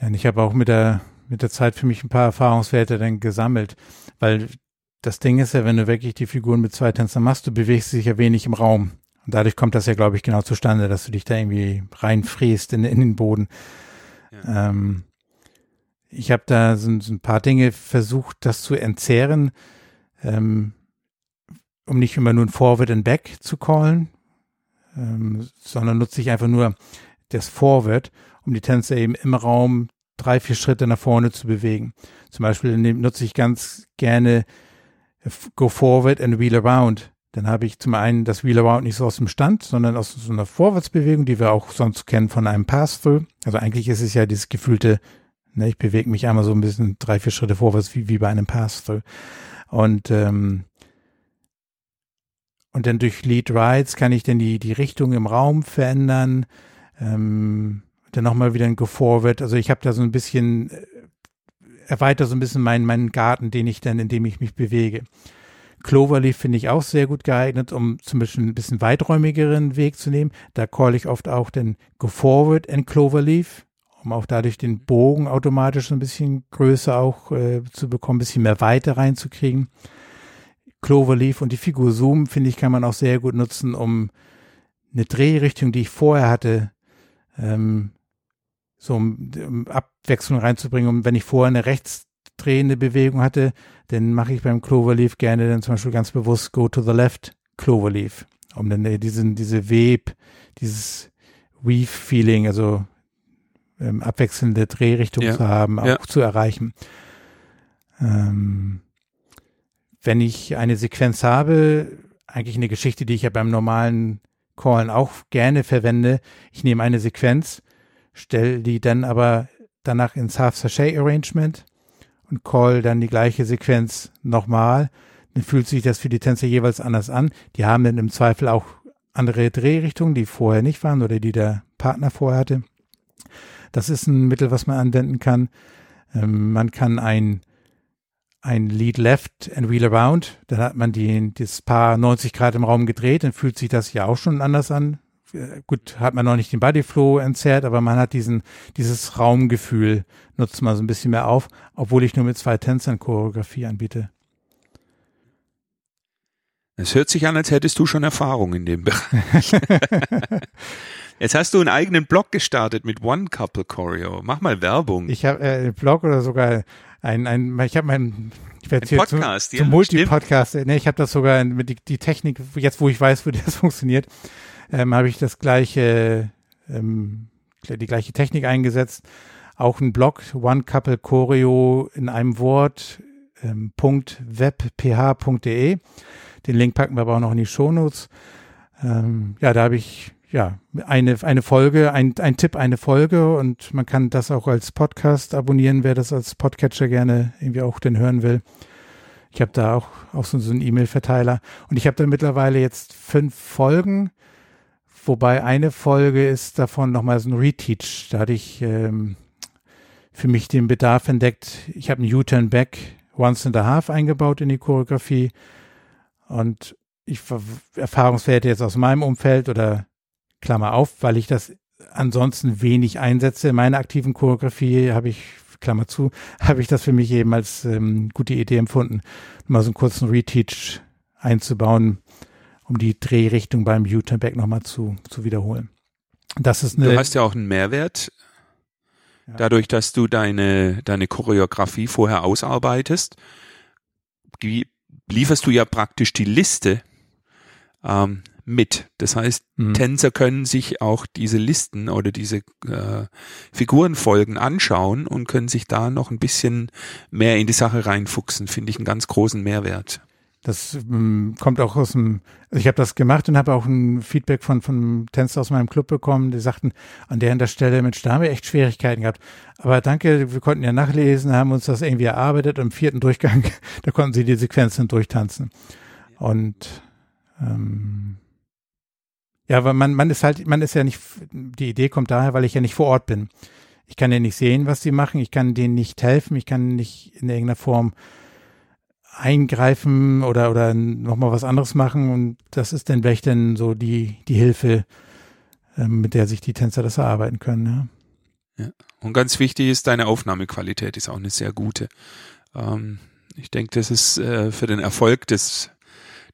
ja und ich habe auch mit der, mit der Zeit für mich ein paar Erfahrungswerte dann gesammelt, weil das Ding ist ja, wenn du wirklich die Figuren mit zwei Tänzern machst, du bewegst dich ja wenig im Raum. Und dadurch kommt das ja, glaube ich, genau zustande, dass du dich da irgendwie reinfriest in, in den Boden. Ja. Ähm, ich habe da so, so, ein paar Dinge versucht, das zu entzehren, ähm, um nicht immer nur ein Forward and Back zu callen, ähm, sondern nutze ich einfach nur das Forward, um die Tänzer eben im Raum drei, vier Schritte nach vorne zu bewegen. Zum Beispiel nutze ich ganz gerne Go Forward and Wheel Around. Dann habe ich zum einen das Wheel Around nicht so aus dem Stand, sondern aus so einer Vorwärtsbewegung, die wir auch sonst kennen von einem Pass-Through. Also eigentlich ist es ja dieses gefühlte, ne, ich bewege mich einmal so ein bisschen drei, vier Schritte vorwärts wie, wie bei einem Pass-Through. Und ähm, und dann durch Lead Rides kann ich dann die, die Richtung im Raum verändern. Ähm, dann nochmal wieder ein Go Forward. Also ich habe da so ein bisschen, äh, erweitere so ein bisschen meinen, meinen Garten, den ich dann, in dem ich mich bewege. Cloverleaf finde ich auch sehr gut geeignet, um zum Beispiel ein bisschen weiträumigeren Weg zu nehmen. Da call ich oft auch den Go Forward and Cloverleaf, um auch dadurch den Bogen automatisch so ein bisschen größer auch äh, zu bekommen, ein bisschen mehr Weite reinzukriegen. Cloverleaf und die Figur Zoom, finde ich, kann man auch sehr gut nutzen, um eine Drehrichtung, die ich vorher hatte, ähm, so um, um Abwechslung reinzubringen. Und wenn ich vorher eine rechtsdrehende Bewegung hatte, dann mache ich beim Cloverleaf gerne dann zum Beispiel ganz bewusst Go to the Left Cloverleaf, um dann diesen, diese Web, dieses Weave-Feeling, also ähm, abwechselnde Drehrichtung ja. zu haben, auch ja. zu erreichen. Ähm, wenn ich eine Sequenz habe, eigentlich eine Geschichte, die ich ja beim normalen Callen auch gerne verwende, ich nehme eine Sequenz, stelle die dann aber danach ins Half-Sachet-Arrangement und call dann die gleiche Sequenz nochmal, dann fühlt sich das für die Tänzer jeweils anders an. Die haben dann im Zweifel auch andere Drehrichtungen, die vorher nicht waren oder die der Partner vorher hatte. Das ist ein Mittel, was man anwenden kann. Ähm, man kann ein ein Lead Left and Wheel Around. Dann hat man die, das Paar 90 Grad im Raum gedreht, dann fühlt sich das ja auch schon anders an. Äh, gut, hat man noch nicht den Bodyflow entzerrt, aber man hat diesen, dieses Raumgefühl, nutzt man so ein bisschen mehr auf, obwohl ich nur mit zwei Tänzern Choreografie anbiete. Es hört sich an, als hättest du schon Erfahrung in dem Bereich. Jetzt hast du einen eigenen Blog gestartet mit One Couple Choreo. Mach mal Werbung. Ich habe äh, einen Blog oder sogar ein, ein ich habe mein ich werde hier Podcast, zum, ja, zum Multi-Podcast, ne, ich habe das sogar mit die, die Technik, jetzt wo ich weiß, wie das funktioniert, ähm, habe ich das gleiche, ähm, die gleiche Technik eingesetzt. Auch ein Blog, One Couple Choreo in einem Wort, ähm, .webph.de. Den Link packen wir aber auch noch in die Shownotes. Ähm, ja, da habe ich ja, eine, eine Folge, ein, ein Tipp, eine Folge und man kann das auch als Podcast abonnieren, wer das als Podcatcher gerne irgendwie auch denn hören will. Ich habe da auch, auch so, so einen E-Mail-Verteiler und ich habe da mittlerweile jetzt fünf Folgen, wobei eine Folge ist davon nochmal so ein Reteach. Da hatte ich ähm, für mich den Bedarf entdeckt. Ich habe einen U-Turn Back Once and a Half eingebaut in die Choreografie und ich Erfahrungswerte jetzt aus meinem Umfeld oder Klammer auf, weil ich das ansonsten wenig einsetze. In meiner aktiven Choreografie habe ich, Klammer zu, habe ich das für mich eben als ähm, gute Idee empfunden, mal so einen kurzen Reteach einzubauen, um die Drehrichtung beim U-Turn Back nochmal zu, zu wiederholen. Das ist eine, du hast ja auch einen Mehrwert. Ja. Dadurch, dass du deine, deine Choreografie vorher ausarbeitest, lieferst du ja praktisch die Liste ähm, mit. Das heißt, mhm. Tänzer können sich auch diese Listen oder diese äh, Figurenfolgen anschauen und können sich da noch ein bisschen mehr in die Sache reinfuchsen. Finde ich einen ganz großen Mehrwert. Das ähm, kommt auch aus dem, also ich habe das gemacht und habe auch ein Feedback von, von Tänzer aus meinem Club bekommen, die sagten, an der und der Stelle, Mensch, da echt Schwierigkeiten gehabt. Aber danke, wir konnten ja nachlesen, haben uns das irgendwie erarbeitet. Im vierten Durchgang, da konnten sie die Sequenzen durchtanzen. Und ähm, ja, aber man, man ist halt, man ist ja nicht, die Idee kommt daher, weil ich ja nicht vor Ort bin. Ich kann ja nicht sehen, was sie machen, ich kann denen nicht helfen, ich kann nicht in irgendeiner Form eingreifen oder, oder nochmal was anderes machen. Und das ist dann vielleicht dann so die, die Hilfe, äh, mit der sich die Tänzer das erarbeiten können. Ja. ja. Und ganz wichtig ist, deine Aufnahmequalität ist auch eine sehr gute. Ähm, ich denke, das ist äh, für den Erfolg des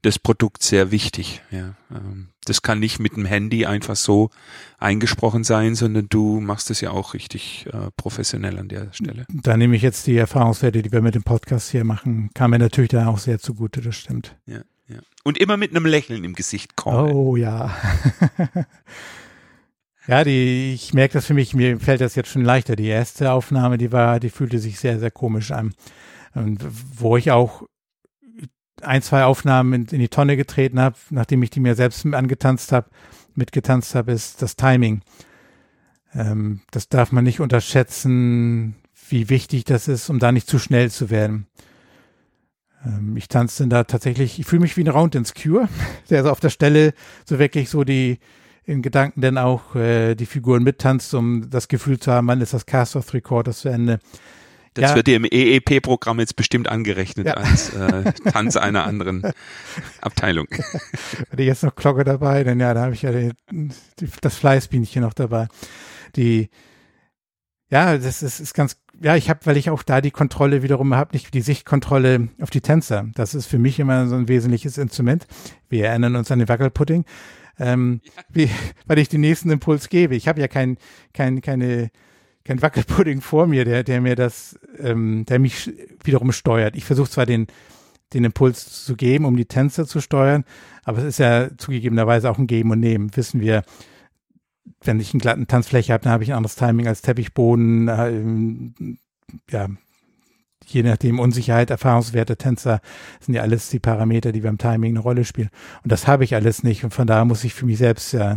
des Produkts sehr wichtig. Ja, ähm, das kann nicht mit dem Handy einfach so eingesprochen sein, sondern du machst es ja auch richtig äh, professionell an der Stelle. Da nehme ich jetzt die Erfahrungswerte, die wir mit dem Podcast hier machen, kam mir natürlich da auch sehr zugute, das stimmt. Ja, ja. Und immer mit einem Lächeln im Gesicht kommen. Oh ja. ja, die, ich merke das für mich, mir fällt das jetzt schon leichter. Die erste Aufnahme, die war, die fühlte sich sehr, sehr komisch an. Und wo ich auch ein, zwei Aufnahmen in, in die Tonne getreten habe, nachdem ich die mir selbst angetanzt habe, mitgetanzt habe, ist das Timing. Ähm, das darf man nicht unterschätzen, wie wichtig das ist, um da nicht zu schnell zu werden. Ähm, ich tanze da tatsächlich, ich fühle mich wie ein Round ins Cure, der so auf der Stelle so wirklich so die in Gedanken dann auch äh, die Figuren mittanzt, um das Gefühl zu haben, wann ist das Cast of Three Quarters zu Ende. Das ja. wird dir im EEP-Programm jetzt bestimmt angerechnet ja. als äh, Tanz einer anderen Abteilung. Hatte ich jetzt noch Glocke dabei, denn ja, da habe ich ja die, die, das Fleißbienchen noch dabei. Die, ja, das ist, ist ganz, ja, ich habe, weil ich auch da die Kontrolle wiederum habe, nicht die Sichtkontrolle auf die Tänzer. Das ist für mich immer so ein wesentliches Instrument. Wir erinnern uns an den Wackelpudding. Ähm, ja. wie, weil ich den nächsten Impuls gebe. Ich habe ja kein, kein, keine kein Wackelpudding vor mir, der, der mir das, ähm, der mich wiederum steuert. Ich versuche zwar den, den Impuls zu geben, um die Tänzer zu steuern, aber es ist ja zugegebenerweise auch ein Geben und Nehmen. Wissen wir, wenn ich einen glatten Tanzfläche habe, dann habe ich ein anderes Timing als Teppichboden. Äh, ja, je nachdem Unsicherheit, Erfahrungswerte, Tänzer sind ja alles die Parameter, die beim Timing eine Rolle spielen. Und das habe ich alles nicht. Und von daher muss ich für mich selbst ja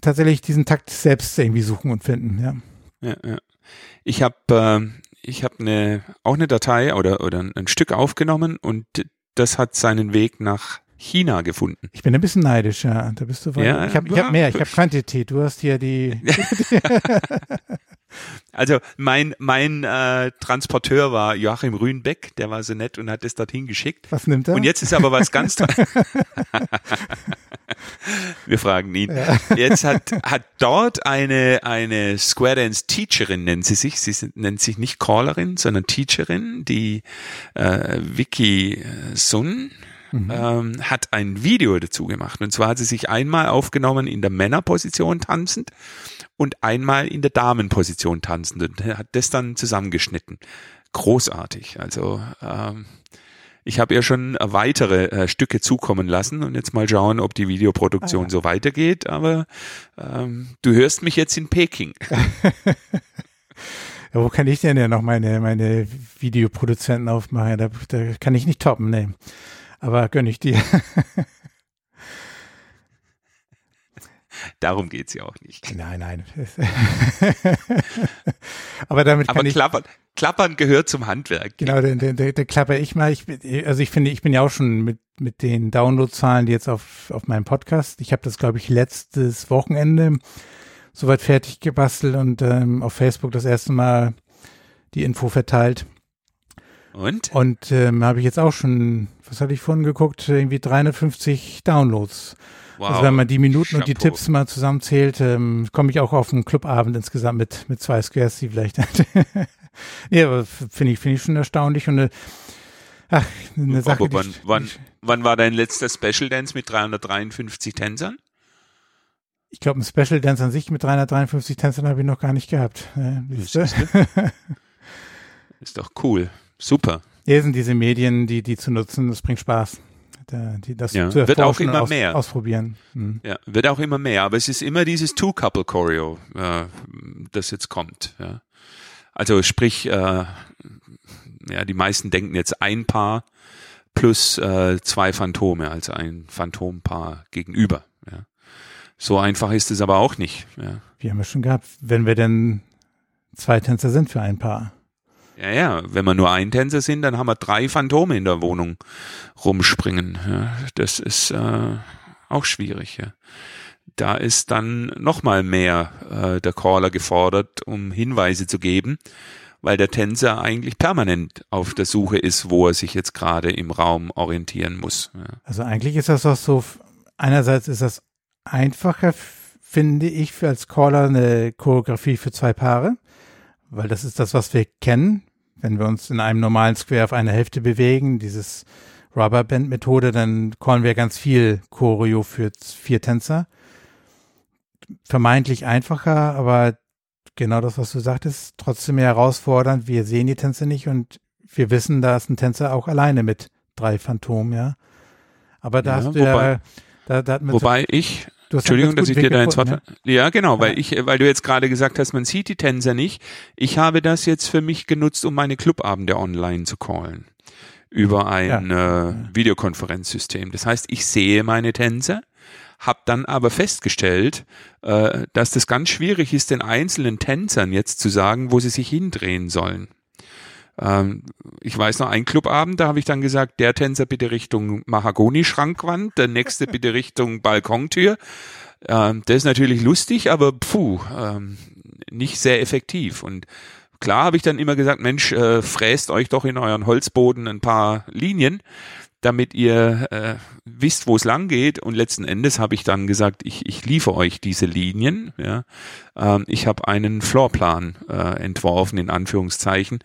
tatsächlich diesen Takt selbst irgendwie suchen und finden, ja. Ja, ja. Ich habe äh, ich habe eine auch eine Datei oder oder ein Stück aufgenommen und das hat seinen Weg nach China gefunden. Ich bin ein bisschen neidisch, ja. Da bist du weit. Ja, ich habe ich hab mehr, ich habe Quantität. Du hast hier die. also mein mein äh, Transporteur war Joachim Rühnbeck, der war so nett und hat es dorthin geschickt. Was nimmt er? Und jetzt ist aber was ganz Wir fragen ihn. Ja. Jetzt hat, hat dort eine, eine Square Dance Teacherin, nennt sie sich. Sie sind, nennt sich nicht Callerin, sondern Teacherin, die äh, Vicky Sun. Mhm. Ähm, hat ein Video dazu gemacht. Und zwar hat sie sich einmal aufgenommen in der Männerposition tanzend und einmal in der Damenposition tanzend und hat das dann zusammengeschnitten. Großartig. Also ähm, ich habe ihr schon weitere äh, Stücke zukommen lassen und jetzt mal schauen, ob die Videoproduktion ah, ja. so weitergeht. Aber ähm, du hörst mich jetzt in Peking. ja, wo kann ich denn ja noch meine, meine Videoproduzenten aufmachen? Da, da kann ich nicht toppen, ne. Aber gönn ich dir. Darum geht's ja auch nicht. Nein, nein. Aber damit kann Aber ich. Klappern, Klappern gehört zum Handwerk. Genau, der, der, der, der klapper ich mal. Ich, also ich finde, ich bin ja auch schon mit, mit den Downloadzahlen, die jetzt auf, auf meinem Podcast. Ich habe das, glaube ich, letztes Wochenende soweit fertig gebastelt und ähm, auf Facebook das erste Mal die Info verteilt. Und? Und ähm, habe ich jetzt auch schon, was hatte ich vorhin geguckt, irgendwie 350 Downloads. Wow. Also wenn man die Minuten Chapeau. und die Tipps mal zusammenzählt, ähm, komme ich auch auf einen Clubabend insgesamt mit, mit zwei Squares, die vielleicht. ja, aber finde ich, finde ich schon erstaunlich und eine, ach, eine Sache. Aber wann, wann, wann war dein letzter Special Dance mit 353 Tänzern? Ich glaube, ein Special Dance an sich mit 353 Tänzern habe ich noch gar nicht gehabt. ist, ist doch cool. Super. Hier sind diese Medien, die, die zu nutzen, das bringt Spaß. Da, die, das ja, zu wird auch immer aus, mehr. Ausprobieren. Hm. Ja, wird auch immer mehr. Aber es ist immer dieses Two-Couple-Choreo, äh, das jetzt kommt. Ja. Also sprich, äh, ja, die meisten denken jetzt ein Paar plus äh, zwei Phantome, also ein Phantompaar gegenüber. Ja. So einfach ist es aber auch nicht. Ja. Wir haben ja schon gehabt, wenn wir denn zwei Tänzer sind für ein Paar. Ja, ja, wenn wir nur ein Tänzer sind, dann haben wir drei Phantome in der Wohnung rumspringen. Ja, das ist äh, auch schwierig. Ja. Da ist dann nochmal mehr äh, der Caller gefordert, um Hinweise zu geben, weil der Tänzer eigentlich permanent auf der Suche ist, wo er sich jetzt gerade im Raum orientieren muss. Ja. Also eigentlich ist das auch so, einerseits ist das einfacher, finde ich, für als Caller eine Choreografie für zwei Paare, weil das ist das, was wir kennen. Wenn wir uns in einem normalen Square auf eine Hälfte bewegen, dieses Rubberband-Methode, dann callen wir ganz viel Choreo für vier Tänzer. Vermeintlich einfacher, aber genau das, was du sagtest, trotzdem mehr herausfordernd. Wir sehen die Tänzer nicht und wir wissen, da ist ein Tänzer auch alleine mit drei Phantomen, ja. Aber da Ja, hast du wobei- ja, da, da hat man Wobei ich, du hast Entschuldigung, dass ich dir da gefunden, falle. Ja, genau, weil Ja. ich, weil du jetzt gerade gesagt hast, man sieht die Tänzer nicht. Ich habe das jetzt für mich genutzt, um meine Clubabende online zu callen. Über ein äh, Videokonferenzsystem. Das heißt, ich sehe meine Tänzer, habe dann aber festgestellt, äh, dass das ganz schwierig ist, den einzelnen Tänzern jetzt zu sagen, wo sie sich hindrehen sollen. Ähm, ich weiß noch, ein Clubabend, da habe ich dann gesagt, der Tänzer bitte Richtung Mahagoni-Schrankwand, der nächste bitte Richtung Balkontür. Ähm, das ist natürlich lustig, aber puh, ähm, nicht sehr effektiv. Und klar habe ich dann immer gesagt, Mensch, äh, fräst euch doch in euren Holzboden ein paar Linien, damit ihr äh, wisst, wo es lang geht. Und letzten Endes habe ich dann gesagt, ich, ich liefere euch diese Linien. Ja. Ähm, ich habe einen Floorplan äh, entworfen, in Anführungszeichen,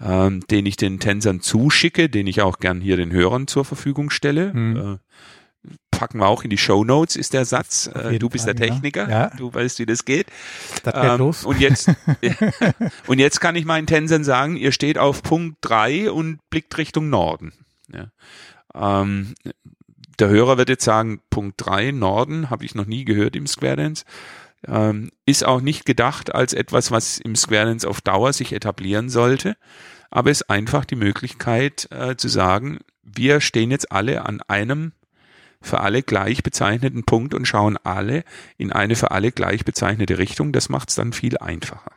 ähm, den ich den Tänzern zuschicke, den ich auch gern hier den Hörern zur Verfügung stelle. Mhm. Äh, packen wir auch in die Show Notes, ist der Satz. Äh, du bist Fall, der. Techniker, Ja. du weißt, wie das geht. Das geht Ähm, los. Und jetzt, und jetzt kann ich meinen Tänzern sagen, ihr steht auf Punkt drei und blickt Richtung Norden. Ja. Ähm, der Hörer wird jetzt sagen, Punkt drei Norden, habe ich noch nie gehört im Square Dance. Ähm, ist auch nicht gedacht als etwas, was im Square Dance auf Dauer sich etablieren sollte, aber ist einfach die Möglichkeit äh, zu sagen, wir stehen jetzt alle an einem für alle gleich bezeichneten Punkt und schauen alle in eine für alle gleich bezeichnete Richtung. Das macht es dann viel einfacher.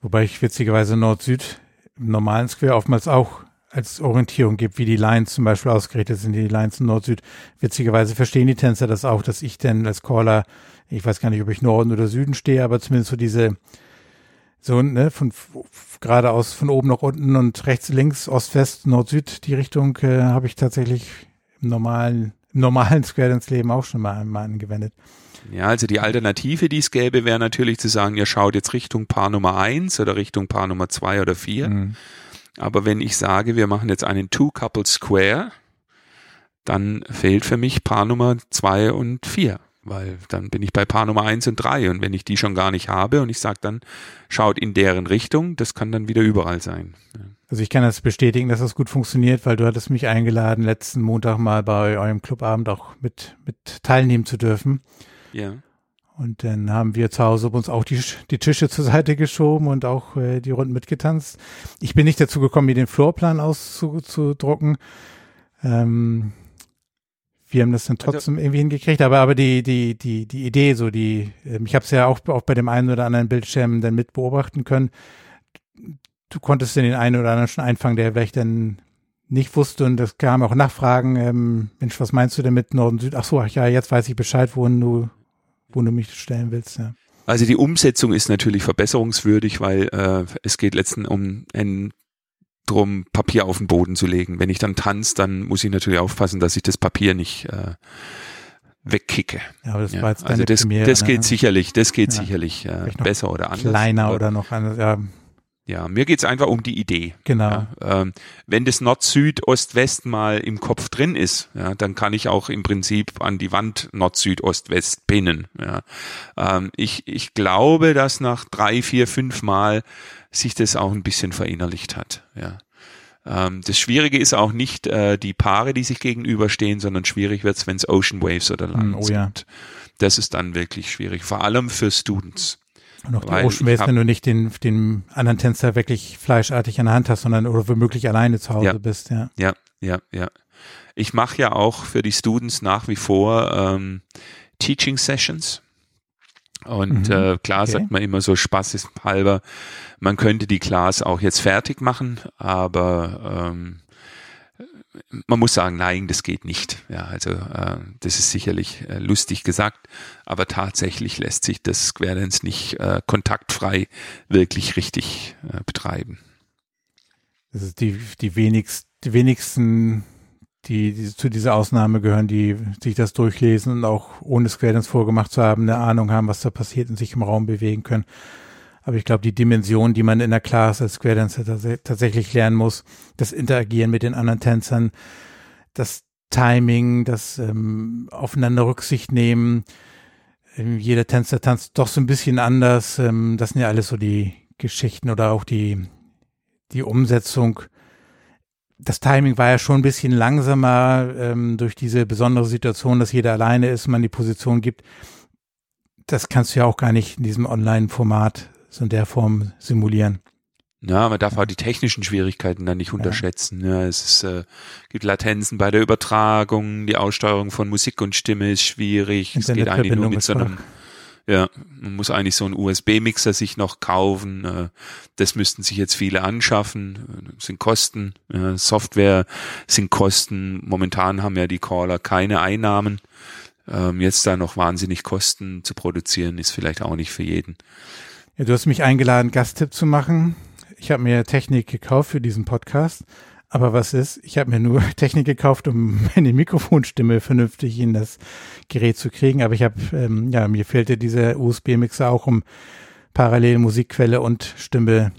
Wobei ich witzigerweise Nord-Süd im normalen Square oftmals auch als Orientierung gibt, wie die Lines zum Beispiel ausgerichtet sind, die Lines in Nord-Süd. Witzigerweise verstehen die Tänzer das auch, dass ich denn als Caller, ich weiß gar nicht, ob ich Norden oder Süden stehe, aber zumindest so diese, so, ne, von geradeaus von oben nach unten und rechts, links, Ost, West, Nord, Süd, die Richtung äh, habe ich tatsächlich im normalen, im normalen Square Dance Leben auch schon mal, mal angewendet. Ja, also die Alternative, die es gäbe, wäre natürlich zu sagen, ihr schaut jetzt Richtung Paar Nummer eins oder Richtung Paar Nummer zwei oder vier. Mhm. Aber wenn ich sage, wir machen jetzt einen Two-Couple Square, dann fehlt für mich Paar Nummer zwei und vier. Weil dann bin ich bei Paar Nummer eins und drei. Und wenn ich die schon gar nicht habe und ich sage dann, schaut in deren Richtung, das kann dann wieder überall sein. Also ich kann das bestätigen, dass das gut funktioniert, weil du hattest mich eingeladen, letzten Montag mal bei eurem Clubabend auch mit, mit teilnehmen zu dürfen. ja. Und dann haben wir zu Hause uns auch die, die Tische zur Seite geschoben und auch äh, die Runden mitgetanzt. Ich bin nicht dazu gekommen, mir den Floorplan auszudrucken. Ähm, wir haben das dann Also trotzdem irgendwie hingekriegt, aber aber die die die die Idee, so die, ähm, ich habe es ja auch auch bei dem einen oder anderen Bildschirm dann mit beobachten können. Du konntest den einen oder anderen schon einfangen, der vielleicht dann nicht wusste und das kam auch Nachfragen. Ähm, Mensch, was meinst du denn mit Norden Süd? Ach so, ach ja, jetzt weiß ich Bescheid, wohin du wo du mich stellen willst. Ja. Also die Umsetzung ist natürlich verbesserungswürdig, weil äh, es geht letzten um ein drum, Papier auf den Boden zu legen. Wenn ich dann tanze, dann muss ich natürlich aufpassen, dass ich das Papier nicht äh, wegkicke. Ja, aber das Ja, war jetzt also das, Premiere, das ne? geht sicherlich, das geht Ja. sicherlich äh, besser oder anders. kleiner Aber oder noch anders. Ja, Ja, mir geht's einfach um die Idee. Genau. Ja, ähm, wenn das Nord, Süd, Ost, West mal im Kopf drin ist, ja, dann kann ich auch im Prinzip an die Wand Nord, Süd, Ost, West pinnen. Ja. Ähm, ich, ich glaube, dass nach drei, vier, fünf Mal sich das auch ein bisschen verinnerlicht hat. Ja. Ähm, das Schwierige ist auch nicht äh, die Paare, die sich gegenüberstehen, sondern schwierig wird's, wenn es Ocean Waves oder Land oh, ja. sind. Das ist dann wirklich schwierig, vor allem für Students. Und auch die Ocean wenn du nicht den, den anderen Tänzer wirklich fleischartig in der Hand hast, sondern oder womöglich alleine zu Hause ja, bist, ja. Ja, ja, ja. Ich mache ja auch für die Students nach wie vor ähm, Teaching Sessions. Und mhm, äh, klar okay. sagt man immer so Spaß ist halber, man könnte die Class auch jetzt fertig machen, aber ähm, man muss sagen, nein, das geht nicht. Ja, also äh, das ist sicherlich äh, lustig gesagt, aber tatsächlich lässt sich das Square Dance nicht äh, kontaktfrei wirklich richtig äh, betreiben. Das ist die, die, wenigst, die wenigsten, die, die zu dieser Ausnahme gehören, die sich das durchlesen und auch ohne Square Dance vorgemacht zu haben, eine Ahnung haben, was da passiert und sich im Raum bewegen können. Aber ich glaube, die Dimension, die man in der Class als Square Dancer tatsächlich lernen muss, das Interagieren mit den anderen Tänzern, das Timing, das ähm, aufeinander Rücksicht nehmen. Ähm, jeder Tänzer tanzt doch so ein bisschen anders. Ähm, das sind ja alles so die Geschichten oder auch die, die Umsetzung. Das Timing war ja schon ein bisschen langsamer ähm, durch diese besondere Situation, dass jeder alleine ist, man die Position gibt. Das kannst du ja auch gar nicht in diesem Online-Format so in der Form simulieren. Ja, man darf auch die technischen Schwierigkeiten dann nicht unterschätzen. Ja, es ist, äh, gibt Latenzen bei der Übertragung, die Aussteuerung von Musik und Stimme ist schwierig. Es geht eigentlich nur mit so einem, ja, man muss eigentlich so einen USB-Mixer sich noch kaufen. Äh, das müssten sich jetzt viele anschaffen. Das sind Kosten. Ja, Software sind Kosten. Momentan haben ja die Caller keine Einnahmen. Ähm, jetzt da noch wahnsinnig Kosten zu produzieren, ist vielleicht auch nicht für jeden. Ja, du hast mich eingeladen, Gasttipp zu machen. Ich habe mir Technik gekauft für diesen Podcast. Aber was ist? Ich habe mir nur Technik gekauft, um meine Mikrofonstimme vernünftig in das Gerät zu kriegen. Aber ich habe, ähm, ja, mir fehlte dieser USB-Mixer auch, um parallel Musikquelle und Stimme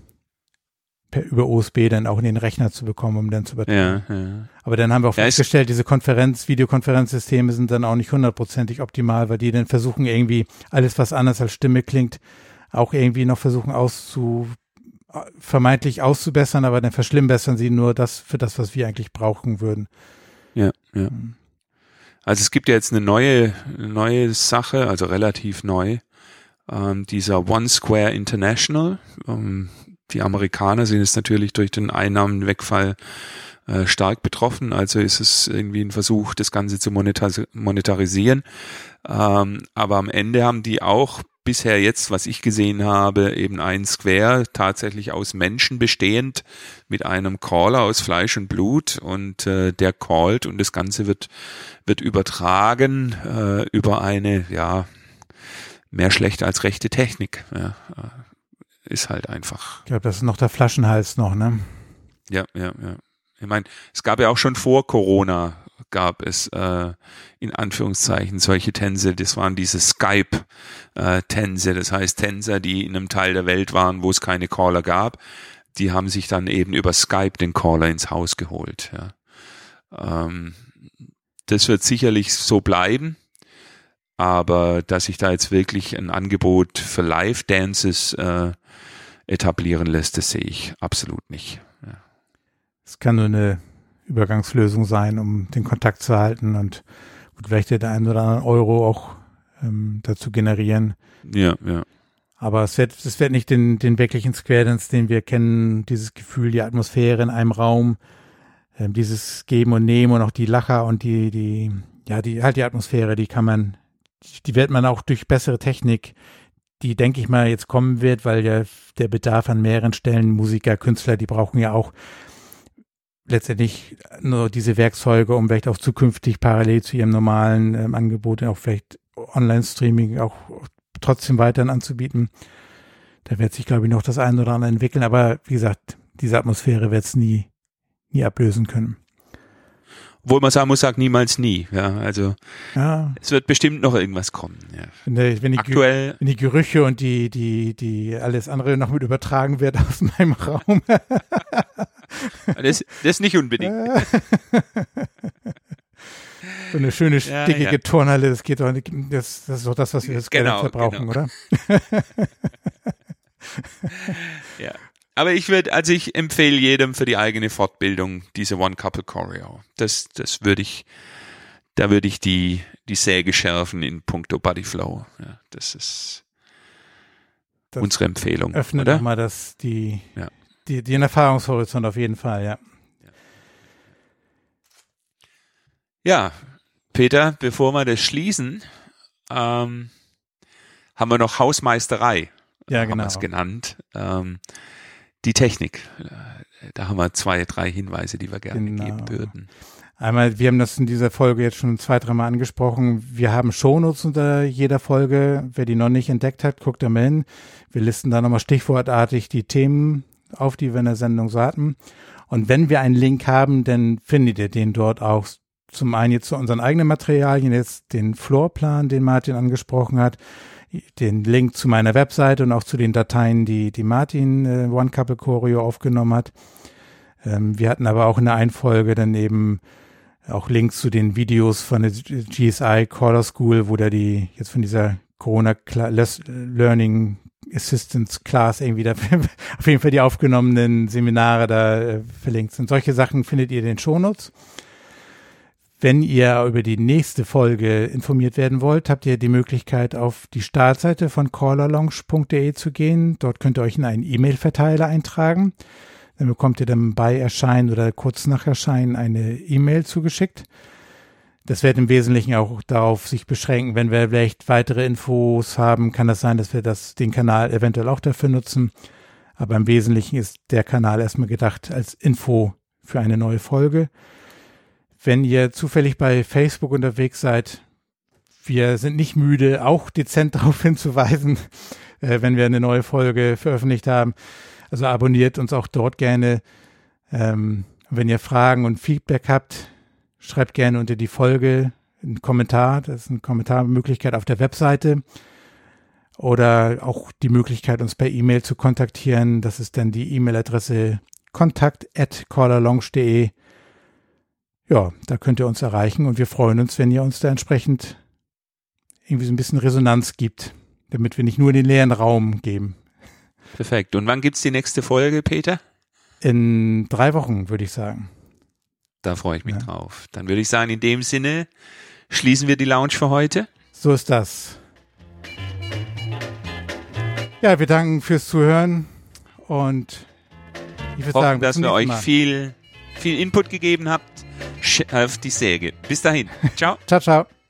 per, über USB dann auch in den Rechner zu bekommen, um dann zu übertragen. Ja, ja. Aber dann haben wir auch ja, festgestellt, diese Konferenz, Videokonferenzsysteme sind dann auch nicht hundertprozentig optimal, weil die dann versuchen irgendwie alles, was anders als Stimme klingt, auch irgendwie noch versuchen auszu, vermeintlich auszubessern, aber dann verschlimmbessern sie nur das für das, was wir eigentlich brauchen würden. Ja, ja. Mhm. Also es gibt ja jetzt eine neue, neue Sache, also relativ neu, ähm, dieser One Square International. Ähm, die Amerikaner sind jetzt natürlich durch den Einnahmenwegfall äh, stark betroffen, also ist es irgendwie ein Versuch, das Ganze zu monetarisieren. Ähm, aber am Ende haben die auch bisher jetzt, was ich gesehen habe, eben ein Square tatsächlich aus Menschen bestehend mit einem Caller aus Fleisch und Blut und äh, der callt und das Ganze wird wird übertragen äh, über eine ja mehr schlecht als rechte Technik. Ja, äh, ist halt einfach. Ich glaube, das ist noch der Flaschenhals noch, ne? Ja, ja, ja. Ich meine, es gab ja auch schon vor Corona gab es äh, in Anführungszeichen solche Tänze. Das waren diese Skype-Tänze, äh, das heißt Tänzer, die in einem Teil der Welt waren, wo es keine Caller gab. Die haben sich dann eben über Skype den Caller ins Haus geholt. Ja. Ähm, das wird sicherlich so bleiben, aber dass sich da jetzt wirklich ein Angebot für Live-Dances äh, etablieren lässt, das sehe ich absolut nicht. Es kann nur eine Übergangslösung sein, um den Kontakt zu halten und gut, vielleicht der einen oder anderen Euro auch ähm, dazu generieren. Ja, ja. Aber es wird, es wird nicht den, den wirklichen Square Dance, den wir kennen, dieses Gefühl, die Atmosphäre in einem Raum, äh, dieses Geben und Nehmen und auch die Lacher und die, die, ja, die, halt die Atmosphäre, die kann man, die wird man auch durch bessere Technik, die denke ich mal jetzt kommen wird, weil ja der Bedarf an mehreren Stellen, Musiker, Künstler, die brauchen ja auch letztendlich nur diese Werkzeuge, um vielleicht auch zukünftig parallel zu ihrem normalen ähm, Angebot auch vielleicht Online-Streaming auch trotzdem weiterhin anzubieten. Da wird sich, glaube ich, noch das eine oder andere entwickeln. Aber wie gesagt, diese Atmosphäre wird es nie, nie ablösen können. Obwohl man sagen muss, sagt niemals nie. Ja, also Ja, es wird bestimmt noch irgendwas kommen. Ja. wenn, der, wenn, die, Aktuell, wenn die Gerüche und die, die, die alles andere noch mit übertragen wird aus meinem Raum. das, das nicht unbedingt. So eine schöne, Ja, stickige ja. Turnhalle, das geht doch nicht, das, das ist doch das, was wir das Genau, Geld verbrauchen, genau. oder? Ja. Aber ich würde, also ich empfehle jedem für die eigene Fortbildung diese One Couple Choreo. Das, das würde ich, da würde ich die, die Säge schärfen in puncto Bodyflow. Ja, das ist Das unsere Empfehlung, Öffnet oder? nochmal das, die, Ja. die, den Erfahrungshorizont auf jeden Fall, ja. Ja, Peter, bevor wir das schließen, ähm, haben wir noch Hausmeisterei. Ja, haben genau. wir es genannt. Ähm, die Technik. Da haben wir zwei, drei Hinweise, die wir gerne Genau. geben würden. Einmal, wir haben das in dieser Folge jetzt schon zwei, dreimal angesprochen. Wir haben Shownotes unter jeder Folge. Wer die noch nicht entdeckt hat, guckt da mal hin. Wir listen da nochmal stichwortartig die Themen auf, die wir in der Sendung so hatten. Und wenn wir einen Link haben, dann findet ihr den dort auch. Zum einen jetzt zu unseren eigenen Materialien, jetzt den Floorplan, den Martin angesprochen hat, den Link zu meiner Webseite und auch zu den Dateien, die, die Martin äh, One Couple Choreo aufgenommen hat. Ähm, wir hatten aber auch in der Einfolge dann eben auch Links zu den Videos von der GSI Caller School, wo da die jetzt von dieser Corona Learning Assistance Class irgendwie da auf jeden Fall die aufgenommenen Seminare da äh, verlinkt sind. Solche Sachen findet ihr in den Shownotes. Wenn ihr über die nächste Folge informiert werden wollt, habt ihr die Möglichkeit, auf die Startseite von callerlaunch.de zu gehen. Dort könnt ihr euch in einen E-Mail-Verteiler eintragen. Dann bekommt ihr dann bei Erscheinen oder kurz nach Erscheinen eine E-Mail zugeschickt. Das wird im Wesentlichen auch darauf sich beschränken, wenn wir vielleicht weitere Infos haben, kann das sein, dass wir das, den Kanal eventuell auch dafür nutzen. Aber im Wesentlichen ist der Kanal erstmal gedacht als Info für eine neue Folge. Wenn ihr zufällig bei Facebook unterwegs seid, wir sind nicht müde, auch dezent darauf hinzuweisen, äh, wenn wir eine neue Folge veröffentlicht haben. Also abonniert uns auch dort gerne. Ähm, wenn ihr Fragen und Feedback habt, schreibt gerne unter die Folge einen Kommentar. Das ist eine Kommentarmöglichkeit auf der Webseite. Oder auch die Möglichkeit, uns per E-Mail zu kontaktieren. Das ist dann die E-Mail-Adresse kontakt.callerlaunch.de. Ja, da könnt ihr uns erreichen und wir freuen uns, wenn ihr uns da entsprechend irgendwie so ein bisschen Resonanz gibt, damit wir nicht nur den leeren Raum geben. Perfekt. Und wann gibt's die nächste Folge, Peter? In drei Wochen, würde ich sagen. Da freue ich mich Ja. drauf. Dann würde ich sagen, in dem Sinne schließen wir die Lounge für heute. So ist das. Ja, wir danken fürs Zuhören und ich würde sagen, dass wir euch Mal. viel, viel Input gegeben habt. Auf die Säge. Bis dahin. Ciao. Ciao, ciao.